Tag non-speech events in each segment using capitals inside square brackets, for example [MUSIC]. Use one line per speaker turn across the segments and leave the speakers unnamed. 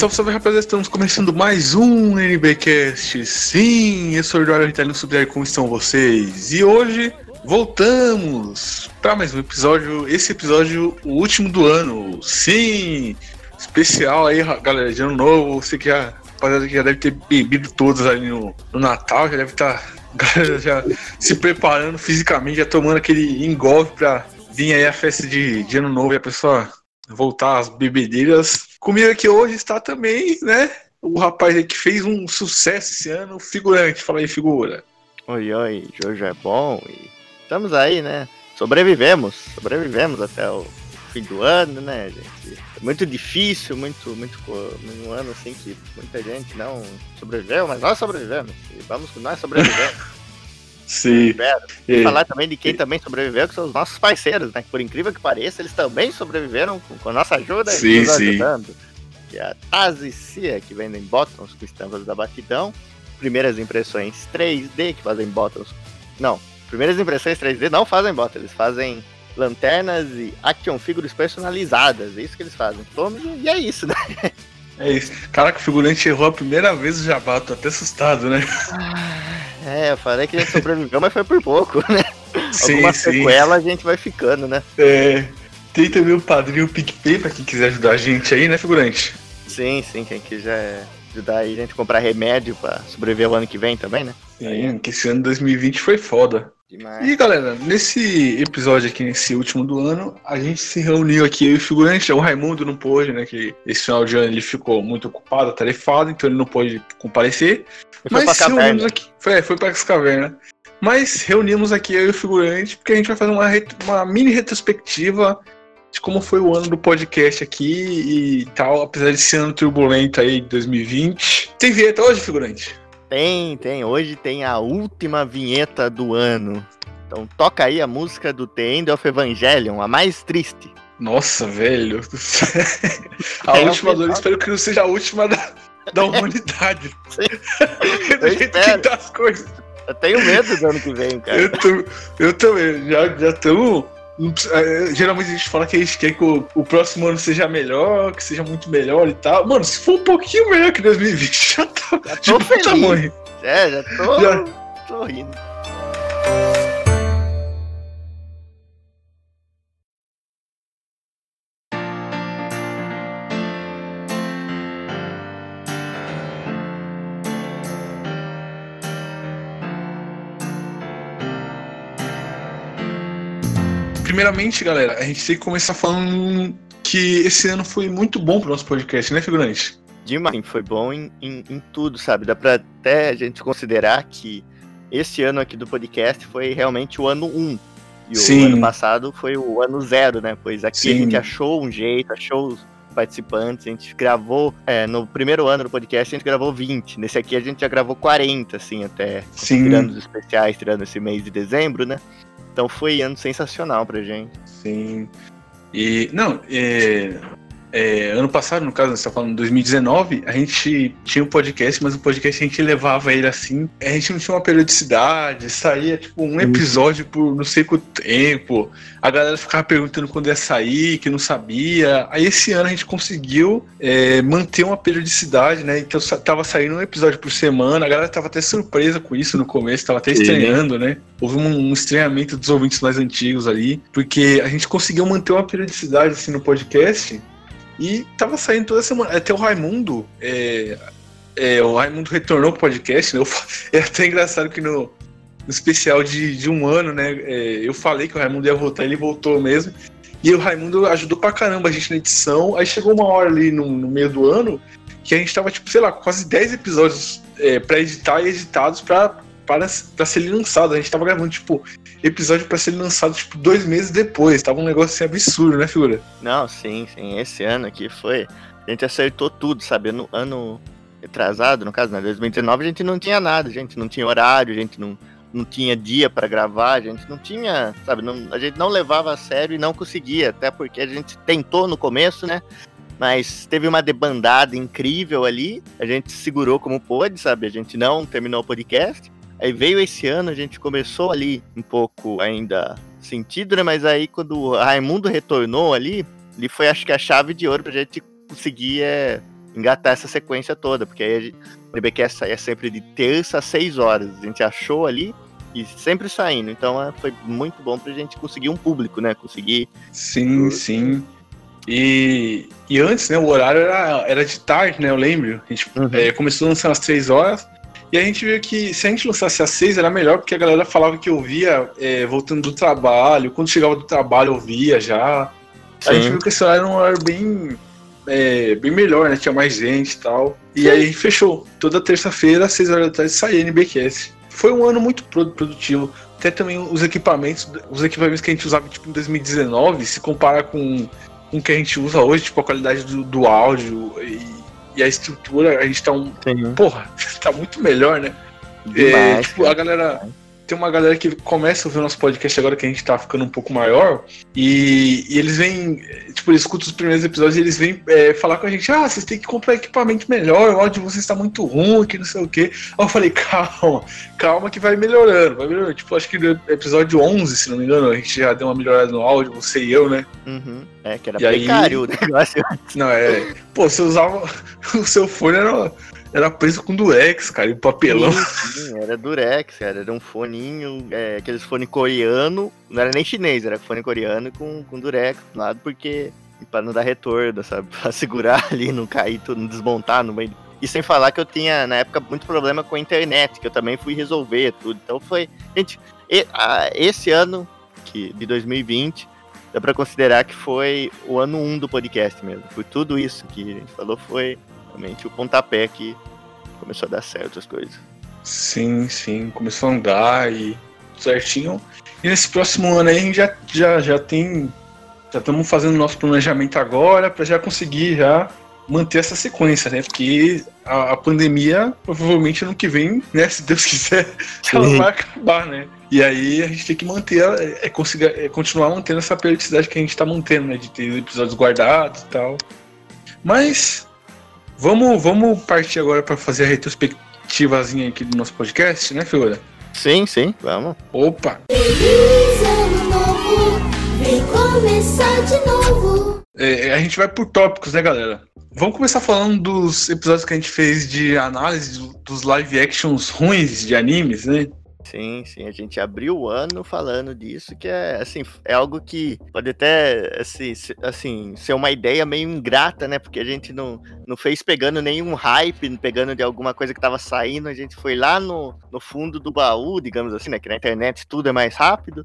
Salve, salve rapaziada, estamos começando mais um NBcast. Sim, eu sou o Eduardo Italiano Subir, como estão vocês? E hoje voltamos para mais um episódio, esse episódio, o último do ano. Sim, especial aí, galera, de ano novo. Você que já, rapaziada, que já deve ter bebido todos ali no, no Natal, já deve estar, tá, [LAUGHS] galera, já se preparando fisicamente, já tomando aquele engolfe para vir aí a festa de, de ano novo e a pessoa voltar às bebedeiras. Comigo aqui hoje está também, né? O rapaz aí que fez um sucesso esse ano, figurante. Fala aí, figura.
Oi, oi, Jojo é bom e estamos aí, né? Sobrevivemos, sobrevivemos até o fim do ano, né, gente? Muito difícil, muito, muito, um ano assim que muita gente não sobreviveu, mas nós sobrevivemos e vamos nós sobrevivemos. [LAUGHS]
Sim.
E falar também de quem também sobreviveu, que são os nossos parceiros, né? Por incrível que pareça, eles também sobreviveram com, com a nossa ajuda
sim,
e nos
sim.
ajudando. Que é a Taz e Cia, que vendem bottoms com estampas da batidão. Primeiras impressões 3D, que fazem bottoms. Não, primeiras impressões 3D não fazem bottoms, eles fazem lanternas e action figures personalizadas. É isso que eles fazem. E é isso, né?
É isso. Caraca, o figurante errou a primeira vez o jabá, tô até assustado, né?
É, eu falei que a gente sobreviveu, mas foi por pouco, [LAUGHS] né?
Sim,
Alguma
sim.
sequela a gente vai ficando, né?
É. Tem também o padrinho PicPay pra quem quiser ajudar a gente aí, né, figurante?
Sim, sim, quem quiser ajudar aí a gente a comprar remédio pra sobreviver o ano que vem também, né?
Sim, que esse ano 2020 foi foda.
Demais.
E galera, nesse episódio aqui, nesse último do ano, a gente se reuniu aqui, eu e o figurante, o Raimundo não pôde, né? Que esse final de ano ele ficou muito ocupado, tarefado, então ele não pôde comparecer. Mas
pra
reunimos
caverna.
aqui. Foi, foi para as cavernas. Mas reunimos aqui eu e o figurante, porque a gente vai fazer uma, uma mini retrospectiva de como foi o ano do podcast aqui e tal, apesar de ser ano turbulento aí de 2020. Tem vinheta hoje, figurante?
Tem, tem. Hoje tem a última vinheta do ano. Então toca aí a música do The End of Evangelion, a mais triste.
Nossa, velho. [LAUGHS] a
É,
última
eu
dor,
pensava-
espero que não seja a última da, [LAUGHS] da humanidade. [LAUGHS] Do
Eu
jeito que
espero.
tá as coisas.
Eu tenho medo do ano que vem, cara.
Eu, tô- eu também, já já estamos. Geralmente a gente fala que a gente quer que o, o próximo ano seja melhor, que seja muito melhor e tal. Mano, se for um pouquinho melhor que 2020, [LAUGHS] já tá
Já
de
tô
bom
feliz.
tamanho.
É, já tô,
Já.
tô rindo.
Primeiramente, galera, a gente tem que começar falando que esse ano foi muito bom pro nosso podcast, né, figurante?
Demais. Foi bom em, em, em tudo, sabe? Dá pra até a gente considerar que esse ano aqui do podcast foi realmente o ano 1. E
Sim.
o ano passado foi o ano zero, né? Pois aqui a
Sim.
gente achou um jeito, achou os participantes, a gente gravou, é, no primeiro ano do podcast a gente gravou 20, nesse aqui a gente já gravou 40, assim, até,
Sim.
tirando os especiais, tirando esse mês de dezembro, né? Então foi ano sensacional pra gente.
Sim. E, não, é, é, ano passado, no caso, você tá falando 2019, a gente tinha um podcast, mas o podcast a gente levava ele assim, a gente não tinha uma periodicidade, saía tipo um episódio por não sei quanto tempo, a galera ficava perguntando quando ia sair, que não sabia. Aí esse ano a gente conseguiu é, manter uma periodicidade, né? Então tava saindo um episódio por semana, a galera tava até surpresa com isso no começo, tava até estranhando, né? Houve um, um estranhamento dos ouvintes mais antigos ali, porque a gente conseguiu manter uma periodicidade assim no podcast e tava saindo toda semana. Até o Raimundo, é, é, o Raimundo retornou pro podcast, né? Eu [LAUGHS] É até engraçado que no, no especial de, de um ano, né? é, eu falei que o Raimundo ia voltar, ele voltou mesmo. E o Raimundo ajudou pra caramba a gente na edição. Aí chegou uma hora ali no, no meio do ano que a gente tava, tipo, sei lá, quase 10 episódios é, pra editar e editados pra, para, pra serem lançados. A gente tava gravando, tipo, episódio pra ser lançado, tipo, dois meses depois. Tava um negócio assim absurdo, né, figura?
Não, sim, sim. Esse ano aqui foi. A gente acertou tudo, sabe? No ano retrasado, no caso, né? 2019, a gente não tinha nada, a gente não tinha horário, a gente não, não tinha dia pra gravar, a gente não tinha, sabe? Não, a gente não levava a sério e não conseguia, até porque a gente tentou no começo, né? Mas teve uma debandada incrível ali, a gente segurou como pôde, sabe? A gente não terminou o podcast. Aí veio esse ano, a gente começou ali um pouco ainda sentido, né? Mas aí quando o Raimundo retornou ali, ele foi acho que a chave de ouro pra gente conseguir é, engatar essa sequência toda, porque aí o DBcast saía sempre de terça às 6 horas. A gente achou ali e sempre saindo. Então é, foi muito bom pra gente conseguir um público, né? Conseguir.
Sim, sim. E, e antes, né, o horário era, era de tarde, né? Eu lembro. A gente
Uhum.
é, começou a lançar às 3 horas. E a gente viu que se a gente lançasse às 6 era melhor, porque a galera falava que ouvia é, voltando do trabalho. Quando chegava do trabalho, ouvia já. A gente
Sim.
viu que esse horário era um horário bem, é, bem melhor, né? Tinha mais gente e tal. E aí a gente fechou. Toda terça-feira, às 6 horas da tarde, saía NBcast. Foi um ano muito pro- produtivo. Até também os equipamentos, os equipamentos que a gente usava tipo, em 2019, se compara com, com o que a gente usa hoje, tipo a qualidade do, do áudio e, e a estrutura, a gente tá um.
Sim.
Porra, [LAUGHS] tá muito melhor, né? É,
Demais,
tipo, a galera. Tem uma galera que começa a ouvir o nosso podcast agora que a gente tá ficando um pouco maior. E, e eles vêm. Tipo, eles escutam os primeiros episódios e eles vêm é, falar com a gente: ah, vocês têm que comprar equipamento melhor, o áudio de vocês tá muito ruim, que não sei o quê. Aí eu falei: [LAUGHS] calma, calma que vai melhorando, vai melhorando. Tipo, acho que no episódio 11, se não me engano, a gente já deu uma melhorada no áudio, você e eu, né?
Uhum. É que era
E aí-
precário o [LAUGHS] negócio.
Não, é. Pô, você usava. [LAUGHS] O seu fone era, era preso com durex, cara, e papelão.
Sim, sim, era durex, cara. Era um foninho, é, aqueles fone coreano. Não era nem chinês, era fone coreano com, com durex do lado, porque. Pra não dar retorno, sabe? [LAUGHS] Pra segurar ali, não cair tudo, não desmontar no meio. E sem falar que eu tinha, na época, muito problema com a internet, que eu também fui resolver tudo. Então foi. Gente, esse ano que, de 2020, dá pra considerar que foi o ano 1 do podcast mesmo. Por tudo isso que a gente falou, foi realmente o pontapé que começou a dar certo as coisas.
Sim, sim, começou a andar e tudo certinho. E nesse próximo ano aí a gente já, já, já tem. Já estamos fazendo nosso planejamento agora para já conseguir já manter essa sequência, né? Porque a, a pandemia, provavelmente ano que vem, né? Se Deus [LAUGHS] quiser, ela vai acabar, né? E aí a gente tem que manter, é, é, conseguir, é continuar mantendo essa periodicidade que a gente tá mantendo, né? De ter episódios guardados e tal. Mas vamos, vamos partir agora para fazer a retrospectivazinha aqui do nosso podcast, né, Fiora?
Sim, sim, vamos.
Opa!
Feliz ano novo, vem começar de novo.
É, a gente vai por tópicos, né, galera? Vamos começar falando dos episódios que a gente fez de análise do- dos live actions ruins de animes, né?
Sim, sim, a gente abriu o ano falando disso, que é assim, é algo que pode até assim, assim, ser uma ideia meio ingrata, né? Porque a gente não, não fez pegando nenhum hype, pegando de alguma coisa que tava saindo, a gente foi lá no, no fundo do baú, digamos assim, né? Que na internet tudo é mais rápido.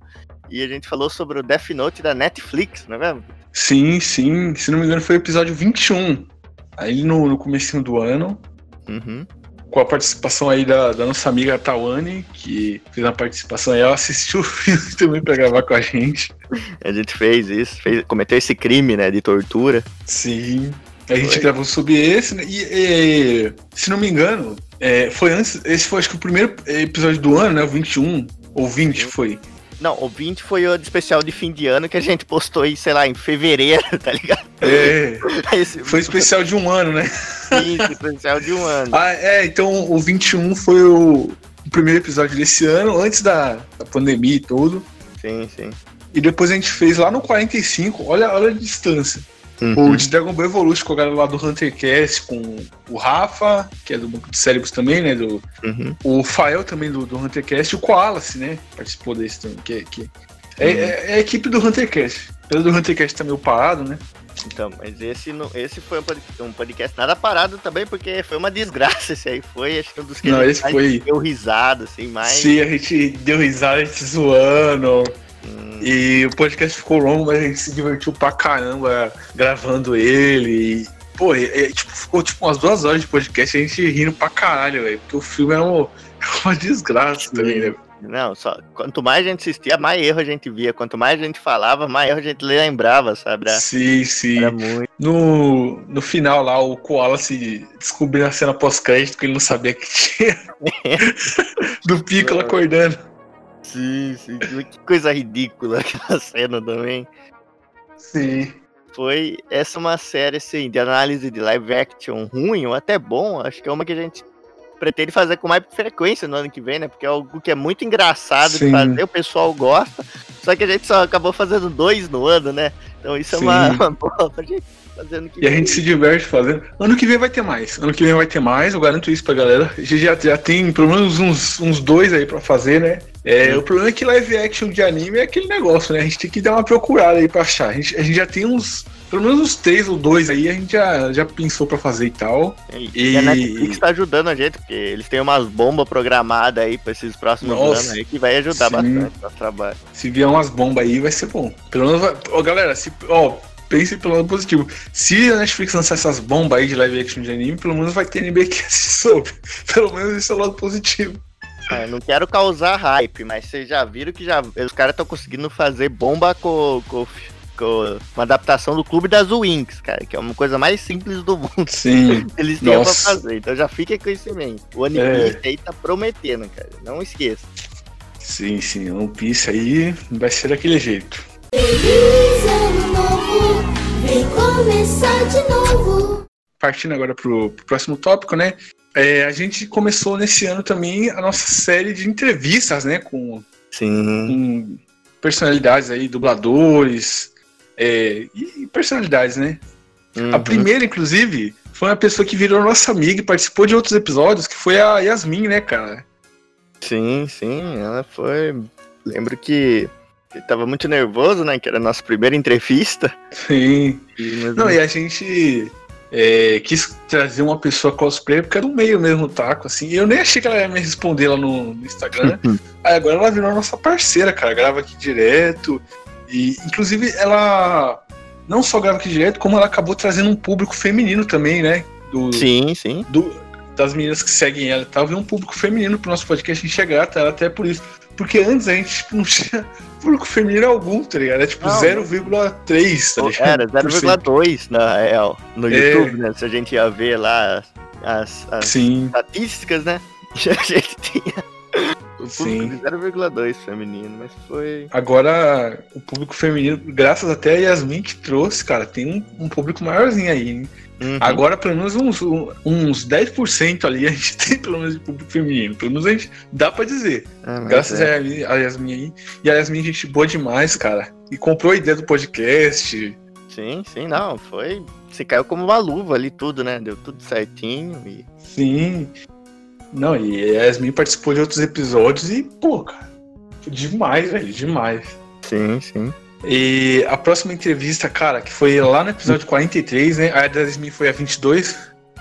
E a gente falou sobre o Death Note da Netflix, não é mesmo?
Sim, sim. Se não me engano, foi o episódio 21. Aí no, no comecinho do ano,
Uhum.
Com a participação aí da, da nossa amiga Tawane, que fez uma participação aí, ela assistiu [LAUGHS] o filme também pra gravar com a gente.
A gente fez isso, fez, cometeu esse crime, né, de tortura.
Sim. A gente
Foi.
gravou sobre esse, né? E, e, se não me engano, é, foi antes. Esse foi acho que o primeiro episódio do ano, né? O 21 ou 20 foi.
Não, o 20 foi o especial de fim de ano que a gente postou aí, sei lá, em fevereiro, [LAUGHS] tá ligado?
É,
Esse
foi especial de um ano, né?
20, especial de um ano.
Ah, é, então o 21 foi o, o primeiro episódio desse ano, antes da, da pandemia e tudo.
Sim, sim.
E depois a gente fez lá no 45, olha, olha a distância.
Uhum.
O de Dragon Ball Evolution com a galera lá do HunterCast, com o Rafa, que é do Banco de Cérebros também, né? Do,
Uhum.
o Fael também do, do HunterCast, e o Koalace, né? Participou desse também. Que, é- que é,
Uhum.
é- é a equipe do HunterCast. Pelo do HunterCast tá meio parado, né?
Então, mas esse, não- esse foi um pod- podcast nada parado também, porque foi uma desgraça esse aí. Foi, acho que um dos que
Não,
a gente
esse foi-
deu risada, assim, mais.
Sim, a gente deu risada, a gente zoando. E o podcast ficou longo, mas a gente se divertiu pra caramba gravando ele. E, pô, tipo, ficou tipo umas duas horas de podcast a gente rindo pra caralho, velho. Porque o filme era uma, [LAUGHS] uma desgraça também, né?
Não, só. Quanto mais a gente assistia, mais erro a gente via. Quanto mais a gente falava, mais erro a gente lembrava, sabe? Era,
Sim, sim.
era muito.
No, no final lá, o Koala se descobriu a cena pós-crédito que ele não sabia que tinha. [LAUGHS] Do Piccolo acordando.
Sim, sim. Que coisa ridícula aquela cena também.
Sim.
foi essa é uma série assim de análise de live action ruim ou até bom, acho que é uma que a gente pretende fazer com mais frequência no ano que vem, né? Porque é algo que é muito engraçado
Sim.
de fazer, o pessoal gosta, Só que a gente só acabou fazendo dois no ano, né? Então isso é uma,
Sim.
uma boa pra gente fazendo que
E a gente se diverte fazendo. Ano que vem vai ter mais. Ano que vem vai ter mais, eu garanto isso pra galera. A gente já, já tem pelo menos uns, uns dois aí pra fazer, né? É, o problema é que live action de anime é aquele negócio, né? A gente tem que dar uma procurada aí pra achar. A gente, a gente já tem uns. Pelo menos uns três ou dois aí, a gente já, já pensou pra fazer e tal.
E,
E-
e a Netflix tá ajudando a gente, porque eles têm umas bombas programadas aí pra esses próximos
Nossa.
anos aí que vai ajudar
Sim.
bastante no nosso trabalho.
Se vier umas bombas aí, vai ser bom. Pelo menos vai. Ó, galera, se. Ó, pense pelo lado positivo. Se a Netflix lançar essas bombas aí de live action de anime, pelo menos vai ter anime que assiste sobre. Pelo menos esse é o lado positivo.
Eu não quero causar hype, mas vocês já viram que já os caras estão conseguindo fazer bomba com, com, com uma adaptação do Clube das Wings, cara, que é uma coisa mais simples do mundo.
Sim. [LAUGHS]
Eles têm pra fazer, então já fiquem com isso em mente. O One
É.
Piece aí tá prometendo, cara, não esqueça.
Sim, sim. One Piece aí vai ser daquele jeito.
Feliz ano novo, vem começar de novo.
Partindo agora pro, pro próximo tópico, né? É, a gente começou nesse ano também a nossa série de entrevistas, né? Com,
Sim.
com personalidades aí, dubladores é, e personalidades, né?
Uhum.
A primeira, inclusive, foi uma pessoa que virou nossa amiga e participou de outros episódios, que foi a Yasmin, né, cara?
Sim, sim, ela foi. Lembro que ele tava muito nervoso, né? Que era a nossa primeira entrevista.
Sim.
E, mas-
Não, e a gente é, quis trazer uma pessoa cosplay, porque era um meio mesmo taco, assim. E eu nem achei que ela ia me responder lá no, no Instagram. Aí agora ela virou nossa parceira, cara. Grava aqui direto. E, inclusive, ela não só grava aqui direto, como ela acabou trazendo um público feminino também, né? Do,
sim, sim.
do- das meninas que seguem ela e tal, veio um público feminino pro nosso podcast, gente é ela até por isso. Porque antes a gente tipo, não tinha [LAUGHS] público feminino algum, tá ligado? Era tipo
Não,
0,3, tá ligado?
Era
Por cento.
0,2 na real. No
É.
YouTube, né? Se a gente ia ver lá as, as
Sim,
estatísticas, né? [LAUGHS] A gente tinha o
Sim.
público de 0,2 feminino, mas foi.
agora o público feminino, graças até a Yasmin que trouxe, cara, tem um, um público maiorzinho aí, hein?
Uhum.
Agora, pelo menos uns, uns 10% ali a gente [LAUGHS] tem pelo menos de público feminino. Pelo menos a gente dá pra dizer.
Ah,
Graças
é.
a Yasmin- aí. E a Yasmin, gente boa demais, cara. E comprou a ideia do podcast.
Sim, sim, não. Foi. Você caiu como uma luva ali, tudo, né? Deu tudo certinho. E...
Sim. Não, e a Yasmin participou de outros episódios e, pô, cara. Demais, velho, demais.
Sim, sim.
E a próxima entrevista, cara, que foi lá no episódio 43, né? A da Yasmin foi a 22.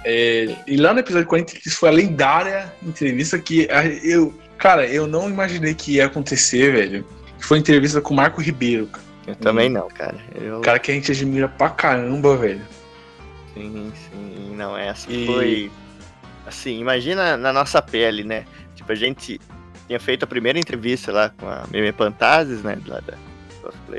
É, e lá no episódio 43 foi a lendária entrevista que eu, cara, eu não imaginei que ia acontecer, velho. Foi a entrevista com o Marco Ribeiro, cara.
Eu também não, cara. Eu.
cara que a gente admira pra caramba, velho.
Sim, sim. Não, essa
E-
foi. Assim, imagina na nossa pele, né? Tipo, a gente tinha feito a primeira entrevista lá com a Meme Fantasies, né? Lá da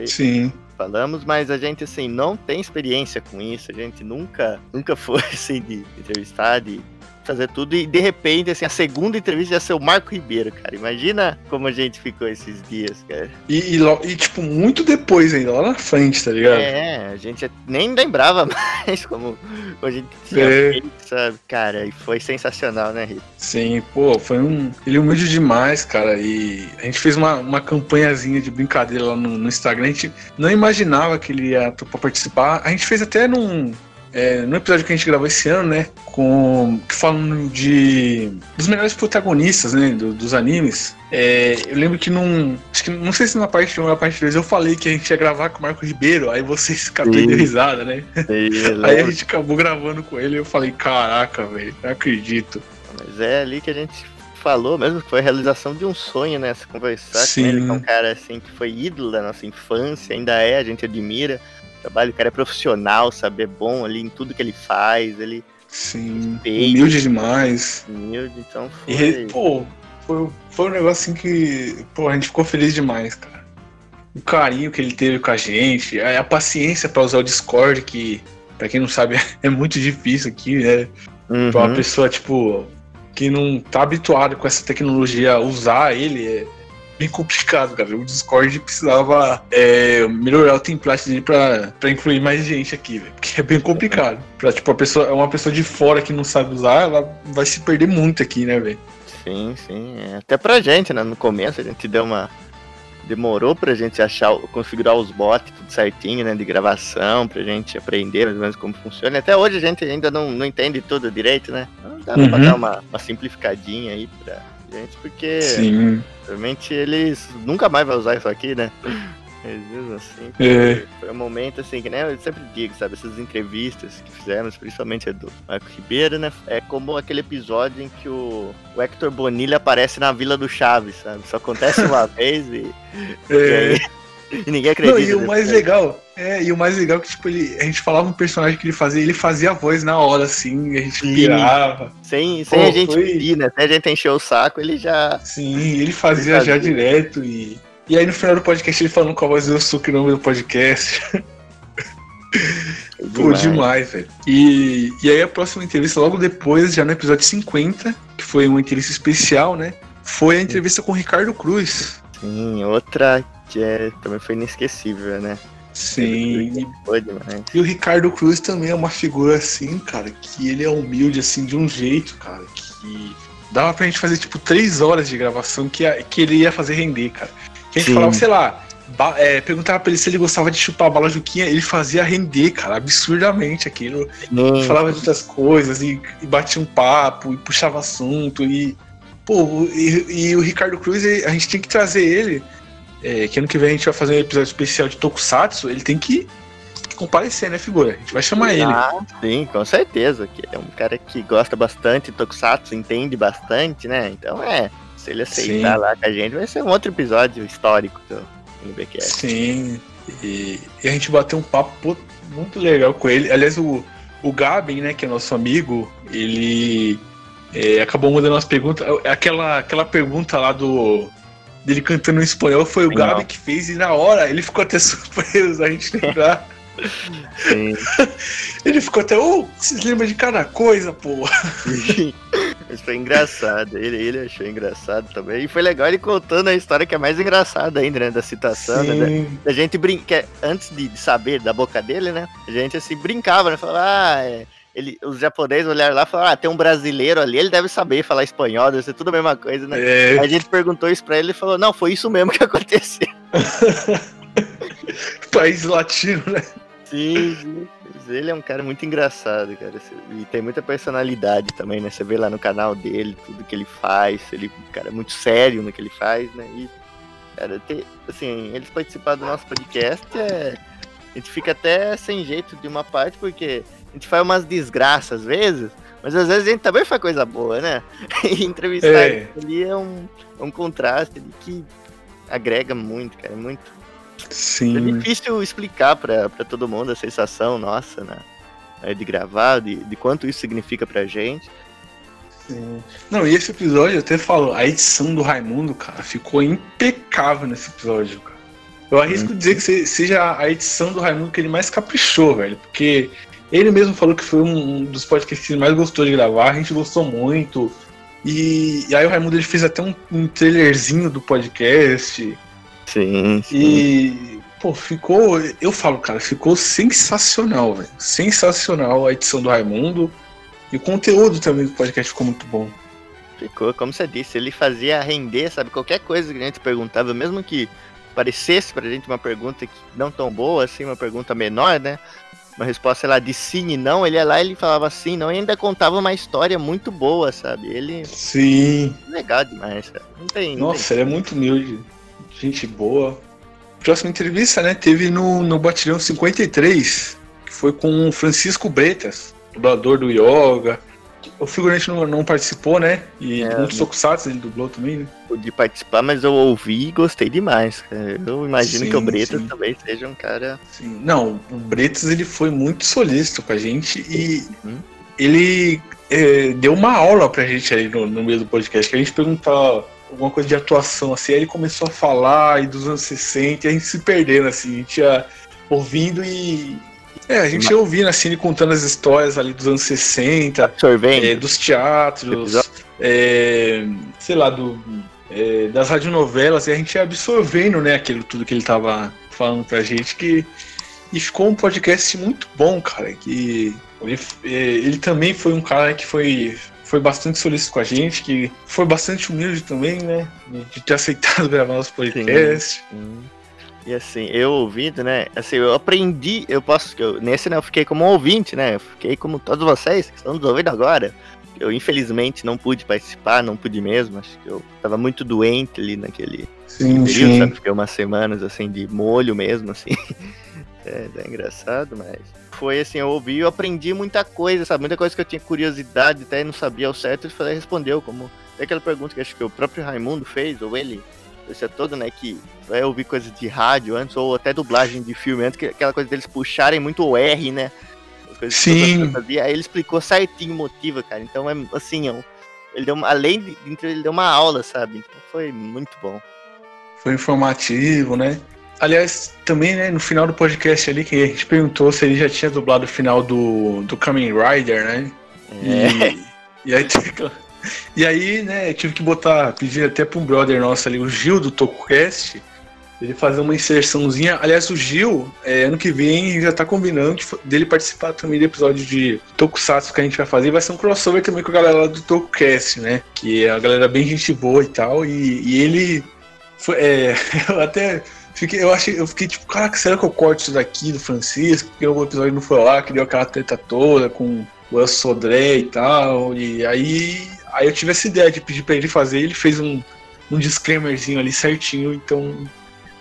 cosplay.
Sim.
falamos, mas a gente assim não tem experiência com isso, a gente nunca, nunca foi [LAUGHS] assim de entrevistar, de fazer tudo e de repente assim a segunda entrevista ia ser o Marco Ribeiro, cara. Imagina como a gente ficou esses dias, cara.
E, e, e, tipo, muito depois ainda, lá na frente, tá ligado?
É, a gente nem lembrava [LAUGHS] mais como a gente tinha
É.
feito, sabe? Cara, e foi sensacional, né, Rito?
Sim, pô, foi um. Ele é humilde demais, cara. E a gente fez uma, uma campanhazinha de brincadeira lá no, no Instagram. A gente não imaginava que ele ia participar. A gente fez até num. É, no episódio que a gente gravou esse ano, né? Com. Falando de. dos melhores protagonistas, né? do- dos animes. É, eu lembro que num. Acho que não sei se na parte 1 ou na parte 2 eu falei que a gente ia gravar com o Marco Ribeiro. Aí vocês [LAUGHS] ficaram
Sim.
dando risada, né?
E [LAUGHS]
Aí a gente acabou gravando com ele e eu falei, caraca, velho, não acredito.
Mas é ali que a gente falou mesmo que foi a realização de um sonho, né? Se conversar
Sim.
com ele, que é um cara assim que foi ídolo da nossa infância, ainda é, a gente admira. Trabalho, o cara é profissional, sabe? É bom ali em tudo que ele faz, ele
Sim,
Respeito.
humilde demais.
humilde, então
E,
foi.
re- pô, foi, foi um negócio assim que, pô, a gente ficou feliz demais, cara. O carinho que ele teve com a gente, a, a paciência pra usar o Discord, que, pra quem não sabe, [LAUGHS] é muito difícil aqui, né?
Uhum.
Pra uma pessoa, tipo, que não tá habituada com essa tecnologia usar ele, é bem complicado, cara. O Discord precisava é, melhorar o template dele pra, pra incluir mais gente aqui, velho. Porque é bem complicado. Pra, tipo, a pessoa, uma pessoa de fora que não sabe usar, ela vai se perder muito aqui, né, velho?
Sim, sim. é. Até pra gente, né? No começo a gente deu uma, demorou pra gente achar, configurar os bots tudo certinho, né, de gravação, pra gente aprender mais ou menos como funciona. Até hoje a gente ainda não, não entende tudo direito, né? Então dá
Uhum.
pra dar uma, uma simplificadinha aí pra gente, porque
Sim.
provavelmente eles nunca mais vão usar isso aqui, né? Mas mesmo assim,
É.
foi um momento assim, que nem eu sempre digo, sabe? Essas entrevistas que fizemos, principalmente do Marco Ribeiro, né? É como aquele episódio em que o, o Hector Bonilha aparece na Vila do Chaves, sabe? Só acontece uma [LAUGHS] vez e, e,
É.
aí- e ninguém acredita.
Não, e o mais
depois.
legal, é, e o mais legal é que, tipo, ele, a gente falava um personagem que ele fazia, ele fazia a voz na hora, assim, a gente
Sim.
pirava.
Sem, sem
Pô,
a gente
foi-
pedir, né? Sem a gente encher o saco, ele já.
Sim, ele fazia
Ele
já
fazia.
direto e. E aí no final do podcast ele falando com a voz do Suki no nome do podcast. [LAUGHS] Pô, demais, velho. E, e aí a próxima entrevista, logo depois, já no episódio 50, que foi uma entrevista especial, né? Foi a entrevista com o Ricardo Cruz.
Sim, outra que é, também foi inesquecível, né?
Sim.
Demais.
E o Ricardo Cruz também é uma figura assim, cara, que ele é humilde assim de um jeito, cara, que dava pra gente fazer tipo três horas de gravação que, a- que ele ia fazer render, cara. Que a gente
Sim.
falava, sei lá, é, perguntava pra ele se ele gostava de chupar a bala Juquinha, ele fazia render, cara, absurdamente aquilo.
Sim,
Falava de outras coisas e, e batia um papo e puxava assunto e. Pô, e, e o Ricardo Cruz, a gente tem que trazer ele. É, que ano que vem a gente vai fazer um episódio especial de Tokusatsu, ele tem que comparecer, né, figura? A gente vai chamar ele.
Ah, sim, com certeza. Que é um cara que gosta bastante de Tokusatsu, entende bastante, né? Então é. Se ele aceitar
Sim.
lá com a gente, vai ser um outro episódio histórico do NBCast.
Sim. E, e a gente bateu um papo muito legal com ele. Aliás, o, o Gabin, né, que é nosso amigo, ele é, acabou mandando umas perguntas. Aquela, aquela pergunta lá do. Dele cantando em espanhol foi o
Legal.
Gabi que fez, e na hora ele ficou até [LAUGHS] surpreso a gente lembrar.
Sim. [LAUGHS]
Ele ficou até, ô, vocês lembram de cada coisa, pô.
Isso foi engraçado. Ele, ele achou engraçado também. E foi legal ele contando a história que é mais engraçada ainda, né? Da citação, né? da-
Sim.
A gente brinca, antes de de saber da boca dele, né? A gente assim brincava, né? Falava, ah, é, ele, os japoneses olharam lá e falaram, ah, tem um brasileiro ali, ele deve saber falar espanhol, deve ser tudo a mesma coisa, né?
É,
a gente perguntou isso pra ele e falou, não, foi isso mesmo que [LAUGHS] aconteceu. [LAUGHS]
país latino, né?
Sim, sim. Ele é um cara muito engraçado, cara. E tem muita personalidade também, né? Você vê lá no canal dele, tudo que ele faz. Ele é um cara muito sério no que ele faz, né? E, cara, ter, assim, eles participar do nosso podcast é. A gente fica até sem jeito de uma parte, porque gente faz umas desgraças às vezes, mas às vezes a gente também faz coisa boa, né? [LAUGHS] E entrevistar
É.
ele ali é um, é um contraste que agrega muito, cara. É muito. É
Sim.
difícil explicar pra, pra todo mundo a sensação nossa, né? é, De gravar, de, de quanto isso significa pra gente.
Sim. Não, e esse episódio, eu até falo, a edição do Raimundo, cara, ficou impecável nesse episódio, cara. Eu arrisco dizer que se- seja a edição do Raimundo que ele mais caprichou, velho, porque ele mesmo falou que foi um um dos podcasts que ele mais gostou de gravar, a gente gostou muito. E, e aí o Raimundo ele fez até um, um trailerzinho do podcast.
Sim, sim.
E, pô, ficou. Eu falo, cara, ficou sensacional, velho. Sensacional a edição do Raimundo. E o conteúdo também do podcast ficou muito bom.
Ficou, como você disse, ele fazia render, sabe? Qualquer coisa que a gente perguntava, mesmo que parecesse pra gente uma pergunta que não tão boa, assim, uma pergunta menor, né? Uma resposta, sei lá, de sim e não, ele ia lá e ele falava sim, não, e ainda contava uma história muito boa, sabe? Ele
Sim.
legal demais, cara. Não tem. não
Nossa, ele é muito humilde. Gente boa. Próxima entrevista, né? Teve no, no Batilhão 53, que foi com o Francisco Bretas, dublador do Yoga. O figurante não, não participou, né? E
É,
muitos
não.
tokusatsu ele dublou também, né?
pude participar, mas eu ouvi e gostei demais. cara. Eu imagino
Sim,
que o Bretas
sim.
também seja um cara.
Sim. Não, o Bretas ele foi muito solícito com a gente e
Uhum.
ele é, deu uma aula pra gente aí no, no meio do podcast, que a gente perguntava alguma coisa de atuação, assim, aí ele começou a falar e dos anos 60 e a gente se perdendo, assim, a gente ia ouvindo e. É, a gente ia ouvindo assim, ele contando as histórias ali dos anos 60,
Absorvendo.
é, dos teatros, é, sei lá, do, é, das radionovelas, e a gente ia absorvendo, né, aquilo tudo que ele tava falando pra gente, que e ficou um podcast muito bom, cara, que ele, é, ele também foi um cara que foi foi bastante solícito com a gente, que foi bastante humilde também, né? De ter [LAUGHS] aceitado gravar nosso podcast.
Sim. E assim, eu ouvindo, né? Assim, eu aprendi, eu posso. Eu, nesse, né, eu fiquei como um ouvinte, né? Eu fiquei como todos vocês que estão nos ouvindo agora. Eu, infelizmente, não pude participar, não pude mesmo. Acho que eu tava muito doente ali naquele
Sim,
período,
sim.
sabe? Fiquei umas semanas, assim, de molho mesmo, assim. [LAUGHS] É, é engraçado, mas. Foi assim, eu ouvi e eu aprendi muita coisa, sabe? Muita coisa que eu tinha curiosidade, até não sabia ao certo, ele falou, respondeu, como. É aquela pergunta que acho que o próprio Raimundo fez, ou ele, esse é todo, né? Que vai ouvir coisas de rádio antes, ou até dublagem de filme antes, que aquela coisa deles puxarem muito o R, né?
Sim.
fazia. Aí ele explicou certinho o motivo, cara. Então é assim, ó, ele deu uma, além de ele deu uma aula, sabe? Então foi muito bom.
Foi informativo, né? Aliás, também, né, no final do podcast ali, que a gente perguntou se ele já tinha dublado o final do, do Kamen Rider, né?
É.
E, e aí, [LAUGHS] e aí, né, tive que botar, pedir até pra um brother nosso ali, o Gil do TokuCast, ele fazer uma inserçãozinha. Aliás, o Gil, é, ano que vem, já tá combinando de dele participar também do episódio de Tokusatsu que a gente vai fazer. Vai ser um crossover também com a galera lá do TokuCast, né? Que é a galera bem gente boa e tal. E, e ele. Foi, é, [LAUGHS] eu até. Fiquei, eu, achei, eu fiquei tipo, caraca, será que eu corto isso daqui do Francisco? Porque o episódio não foi lá, que deu aquela treta toda com o Sodré e tal. E aí, aí eu tive essa ideia de pedir pra ele fazer, ele fez um, um disclaimerzinho ali certinho, então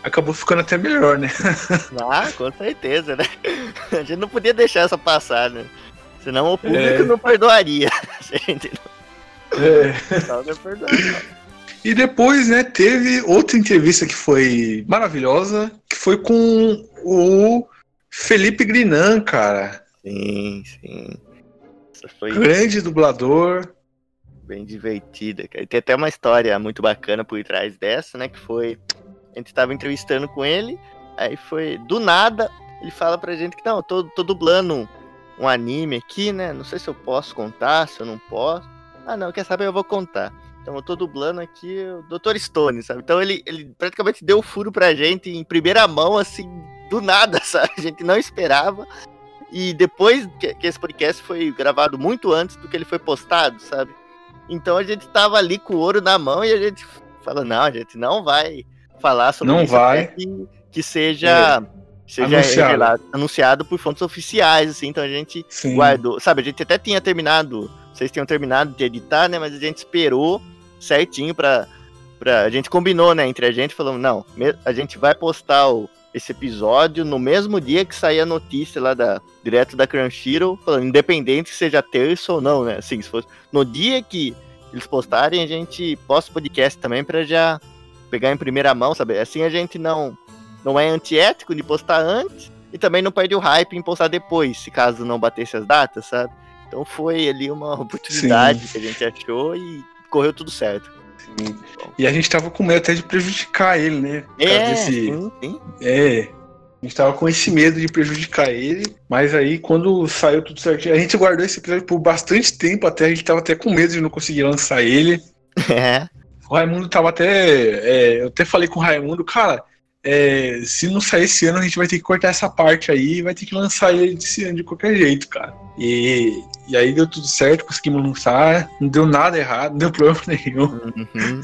acabou ficando até melhor, né? [LAUGHS]
Ah, com certeza, né? A gente não podia deixar essa passar, né? Senão o público
É.
não perdoaria. [LAUGHS] Gente
É.
não não perdoaria.
E depois, né, teve outra entrevista que foi maravilhosa, que foi com o Felipe Grinan, cara.
Sim, sim.
Grande dublador.
Bem divertida, cara. Tem até uma história muito bacana por trás dessa, né? Que foi. A gente tava entrevistando com ele, aí foi. Do nada, ele fala pra gente que não, tô, tô dublando um, anime aqui, né? Não sei se eu posso contar, se eu não posso. Ah, não, quer saber? Eu vou contar. Então eu tô dublando aqui o Dr. Stone, sabe? Então ele, ele praticamente deu furo pra gente em primeira mão, assim, do nada, [LAUGHS] sabe? A gente não esperava. E depois que, que esse podcast foi gravado muito antes do que ele foi postado, sabe? Então a gente tava ali com o ouro na mão e a gente fala, não, a gente não vai falar sobre
Não
isso
vai.
que, que seja, seja
Anunciado.
revelado, anunciado por fontes oficiais, assim, então a gente
Sim.
guardou. Sabe, a gente até tinha terminado, vocês tinham terminado de editar, né? Mas a gente esperou certinho pra. pra a gente combinou, né, entre a gente, falando, não, a gente vai postar o- esse episódio no mesmo dia que sair a notícia lá da direto da Crunchyroll, falando, independente se seja terça ou não, né? Assim, se fosse no dia que eles postarem, a gente posta o podcast também pra já pegar em primeira mão, sabe? Assim a gente não não é antiético de postar antes e também não perde o hype em postar depois, se caso não batesse as datas, sabe? Então foi ali uma [LAUGHS] oportunidade que a gente achou e correu tudo certo.
Sim. E a gente tava com medo até de prejudicar ele, né?
É,
desse-
sim, sim.
É. A gente tava com esse medo de prejudicar ele, mas aí quando saiu tudo certinho, a gente guardou esse episódio por bastante tempo até, a gente tava até com medo de não conseguir lançar ele. [LAUGHS]
É,
O Raimundo tava até. é, eu até falei com o Raimundo, cara, é, se não sair esse ano, a gente vai ter que cortar essa parte aí e vai ter que lançar ele esse ano de qualquer jeito, cara. E, e aí deu tudo certo, conseguimos lançar, não deu nada errado, não deu [LAUGHS] problema nenhum.
uhum.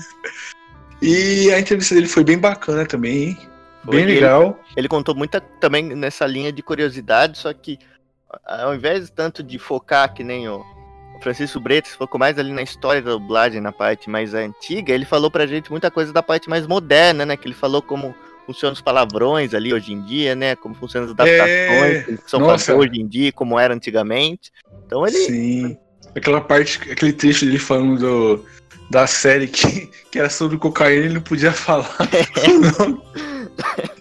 E a entrevista dele foi bem bacana também?
Foi.
bem
Ele-
legal.
Ele contou muita também nessa linha de curiosidade, só que ao invés tanto de focar que nem o o Francisco Bretas focou mais ali na história da dublagem, na parte mais antiga, ele falou pra gente muita coisa da parte mais moderna, né? Que ele falou como funcionam os palavrões ali hoje em dia, né? Como funcionam as adaptações
É,
que são feitas hoje em dia, como era antigamente. Então ele.
Sim. Aquela parte, aquele trecho dele falando do, da série que, que era sobre cocaína, ele não podia falar. Não.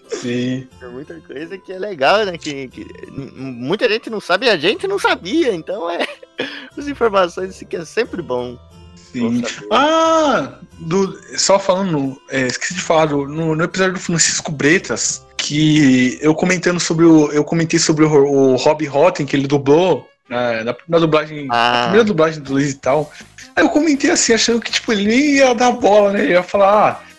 [LAUGHS] Sim.
Tem muita coisa que é legal, né? Que, que muita gente não sabe e a gente não sabia. Então é. [LAUGHS] As informações assim, que é sempre bom.
Sim. Ah, do, só falando, é, esqueci de falar, do- no, no episódio do Francisco Bretas, que eu comentando sobre o. Eu comentei sobre o, o Rob Rotten, que ele dublou na, na, na dublagem.
Ah.
Na primeira dublagem do Luiz e tal. Aí eu comentei assim, achando que tipo, ele nem ia dar bola, né? Ele ia falar, ah,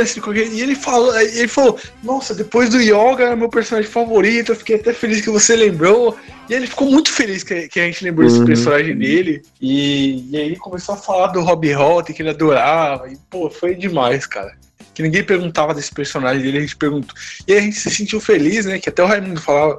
assim com alguém. E ele falou, ele falou, nossa, depois do Yoga é meu personagem favorito, eu fiquei até feliz que você lembrou. E ele ficou muito feliz que, que a gente lembrou
Uhum.
desse personagem dele. E, e aí ele começou a falar do Rob Holt, que ele adorava. E, pô, foi demais, cara. Que ninguém perguntava desse personagem dele, a gente perguntou. E aí a gente se sentiu feliz, né? Que até o Raimundo falava.